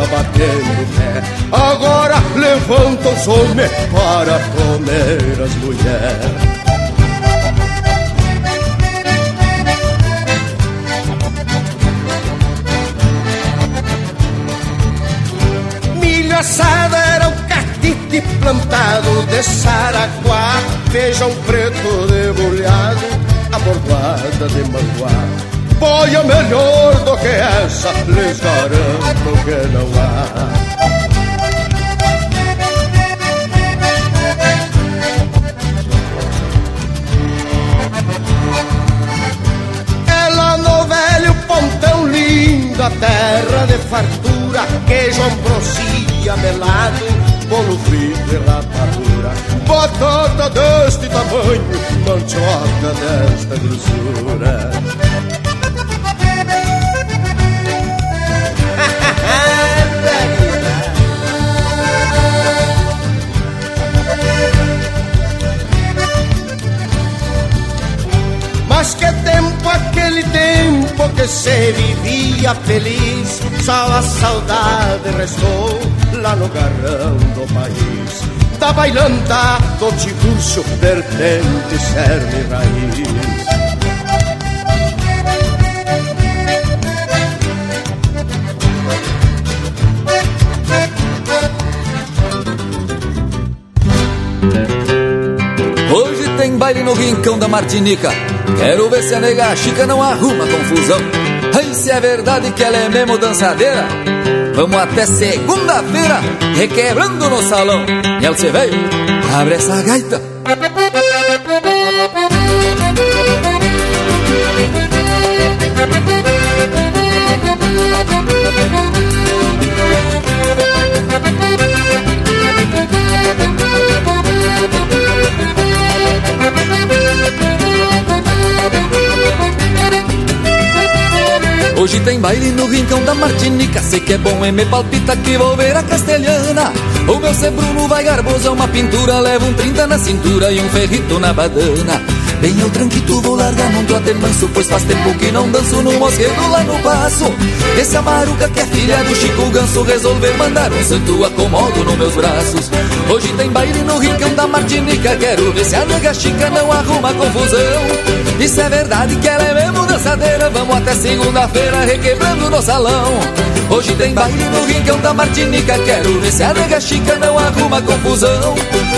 Gritava batendo pé. Agora levanta os homens para comer as mulheres. Milho assado era o catite plantado de saraguá Feijão preto debulhado, abordoada de manguá Boia melhor do que essa, lhes garanto que não há Ela no velho pontão lindo, a terra de fartura, queijo ambrosia melado, bolo frito e rapadura, batata deste tamanho, mandioca desta grossura. Mas que tempo aquele tempo que se vivia feliz. Só a saudade restou lá no garrão do país. Da bailanta do Tiburcio, vertente, cerne raiz baile no rincão da Martinica. Quero ver se a nega chica não arruma confusão. Ai, se é verdade que ela é mesmo dançadeira. Vamos até segunda-feira, requebrando no salão. Nelce velho, abre essa gaita. Baile no rincão da Martinica. Sei que é bom e me palpita que vou ver a castelhana. O meu ser Bruno vai garboso é uma pintura Leva um 30 na cintura e um ferrito na badana Bem eu tranquito, vou largar num trote manso Pois faz tempo que não danço no mosquedo lá no passo. Esse Amaruca que é filha do Chico Ganso Resolver mandar um santo acomodo nos meus braços. Hoje tem baile no rincão da Martinica Quero ver se a nega chica não arruma confusão. Isso é verdade que ela é mesmo dançadeira Vamos até segunda-feira requebrando no salão. Hoje tem baile no rincão da Martinica Quero ver se a nega chica não arruma confusão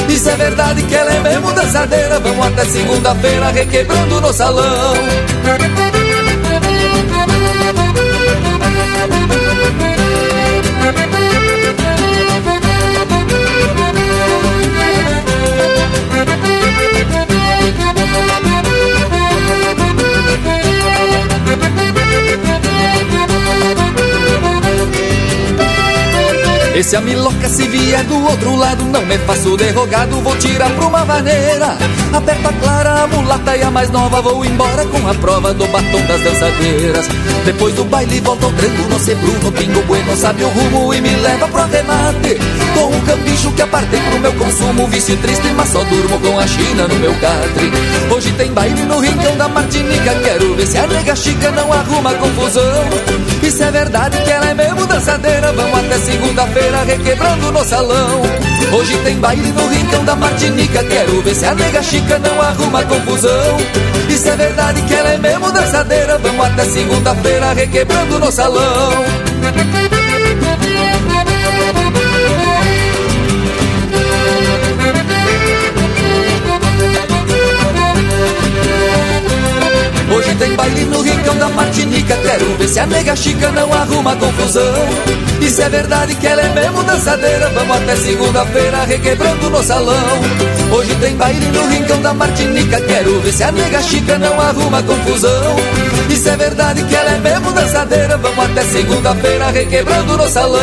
Isso é verdade que ela é mesmo dançadeira. Vamos até segunda-feira requebrando no salão Esse a miloca se vier do outro lado Não me faço derrogado, vou tirar pra uma vaneira Aperta a clara, a mulata e a mais nova. Vou embora com a prova do batom das dançadeiras. Depois do baile volta ao tranco no ser Bruno Pingo Bueno sabe o rumo e me leva pro arremate Com um cambicho que apartei pro meu consumo. Vício triste, mas só durmo com a China no meu catre. Hoje tem baile no rincão da Martinica. Quero ver se a nega chica não arruma confusão. Isso é verdade que ela é mesmo dançadeira Vamos até segunda-feira requebrando no salão. Hoje tem baile no rincão da Martinica. Quero ver se a nega chica não arruma confusão. Isso é verdade que ela é mesmo dançadeira Vamos até segunda-feira requebrando no salão Hoje tem baile no rincão da Martinica Quero ver se a nega chica não arruma confusão. E se é verdade que ela é mesmo dançadeira, vamos até segunda-feira requebrando no salão. Hoje tem baile no rincão da Martinica, quero ver se a nega chica não arruma confusão. E se é verdade que ela é mesmo dançadeira, vamos até segunda-feira requebrando no salão.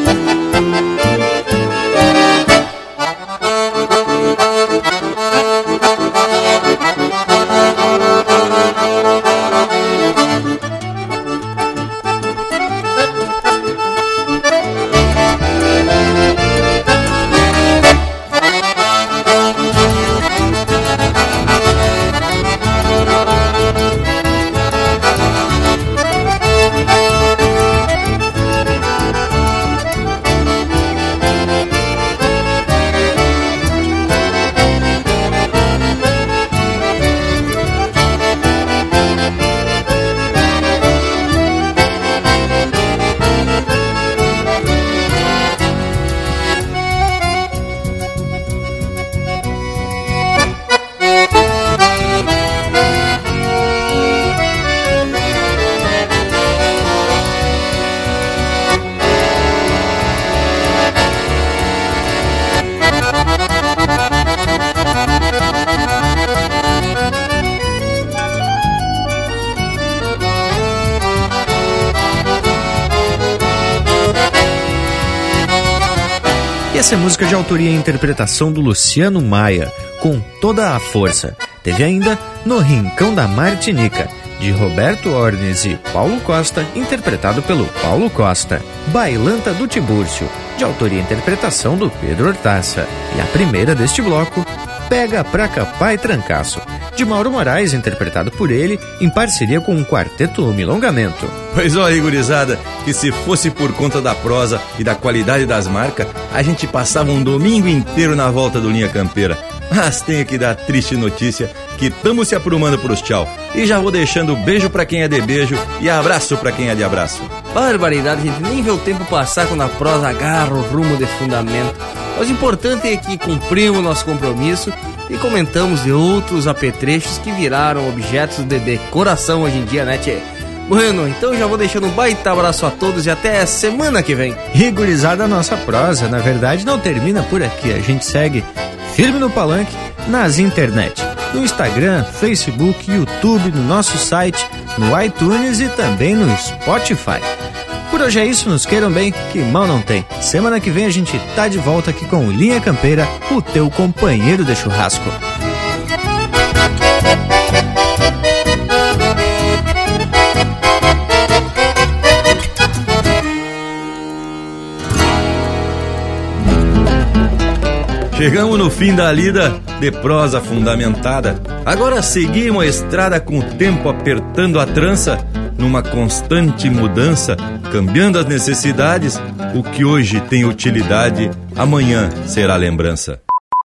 Música de autoria e interpretação do Luciano Maia, com toda a força. Teve ainda No Rincão da Martinica, de Roberto Ornes e Paulo Costa, interpretado pelo Paulo Costa. Bailanta do Tibúrcio, de autoria e interpretação do Pedro Hortaça. E a primeira deste bloco, Pega Pra Capar e Trancaço, de Mauro Moraes, interpretado por ele, em parceria com o Quarteto Milongamento. Pois ó, aí, gurizada, que se fosse por conta da prosa e da qualidade das marcas, a gente passava um domingo inteiro na volta do Linha Campeira. Mas tenho que dar triste notícia que estamos se aprumando pros tchau. E já vou deixando beijo pra quem é de beijo e abraço pra quem é de abraço. Barbaridade, gente. Nem vê o tempo passar quando a prosa agarra o rumo de fundamento. Mas o importante é que cumprimos nosso compromisso e comentamos de outros apetrechos que viraram objetos de decoração hoje em dia, né, tchê? Bueno, então já vou deixando um baita abraço a todos e até semana que vem. Rigorizada a nossa prosa, na verdade não termina por aqui. A gente segue firme no palanque nas internet. No Instagram, Facebook, YouTube, no nosso site, no iTunes e também no Spotify. Por hoje é isso, nos queiram bem, que mal não tem. Semana que vem a gente tá de volta aqui com Linha Campeira, o teu companheiro de churrasco. Chegamos no fim da lida de prosa fundamentada. Agora seguimos a estrada com o tempo apertando a trança, numa constante mudança, cambiando as necessidades. O que hoje tem utilidade, amanhã será lembrança.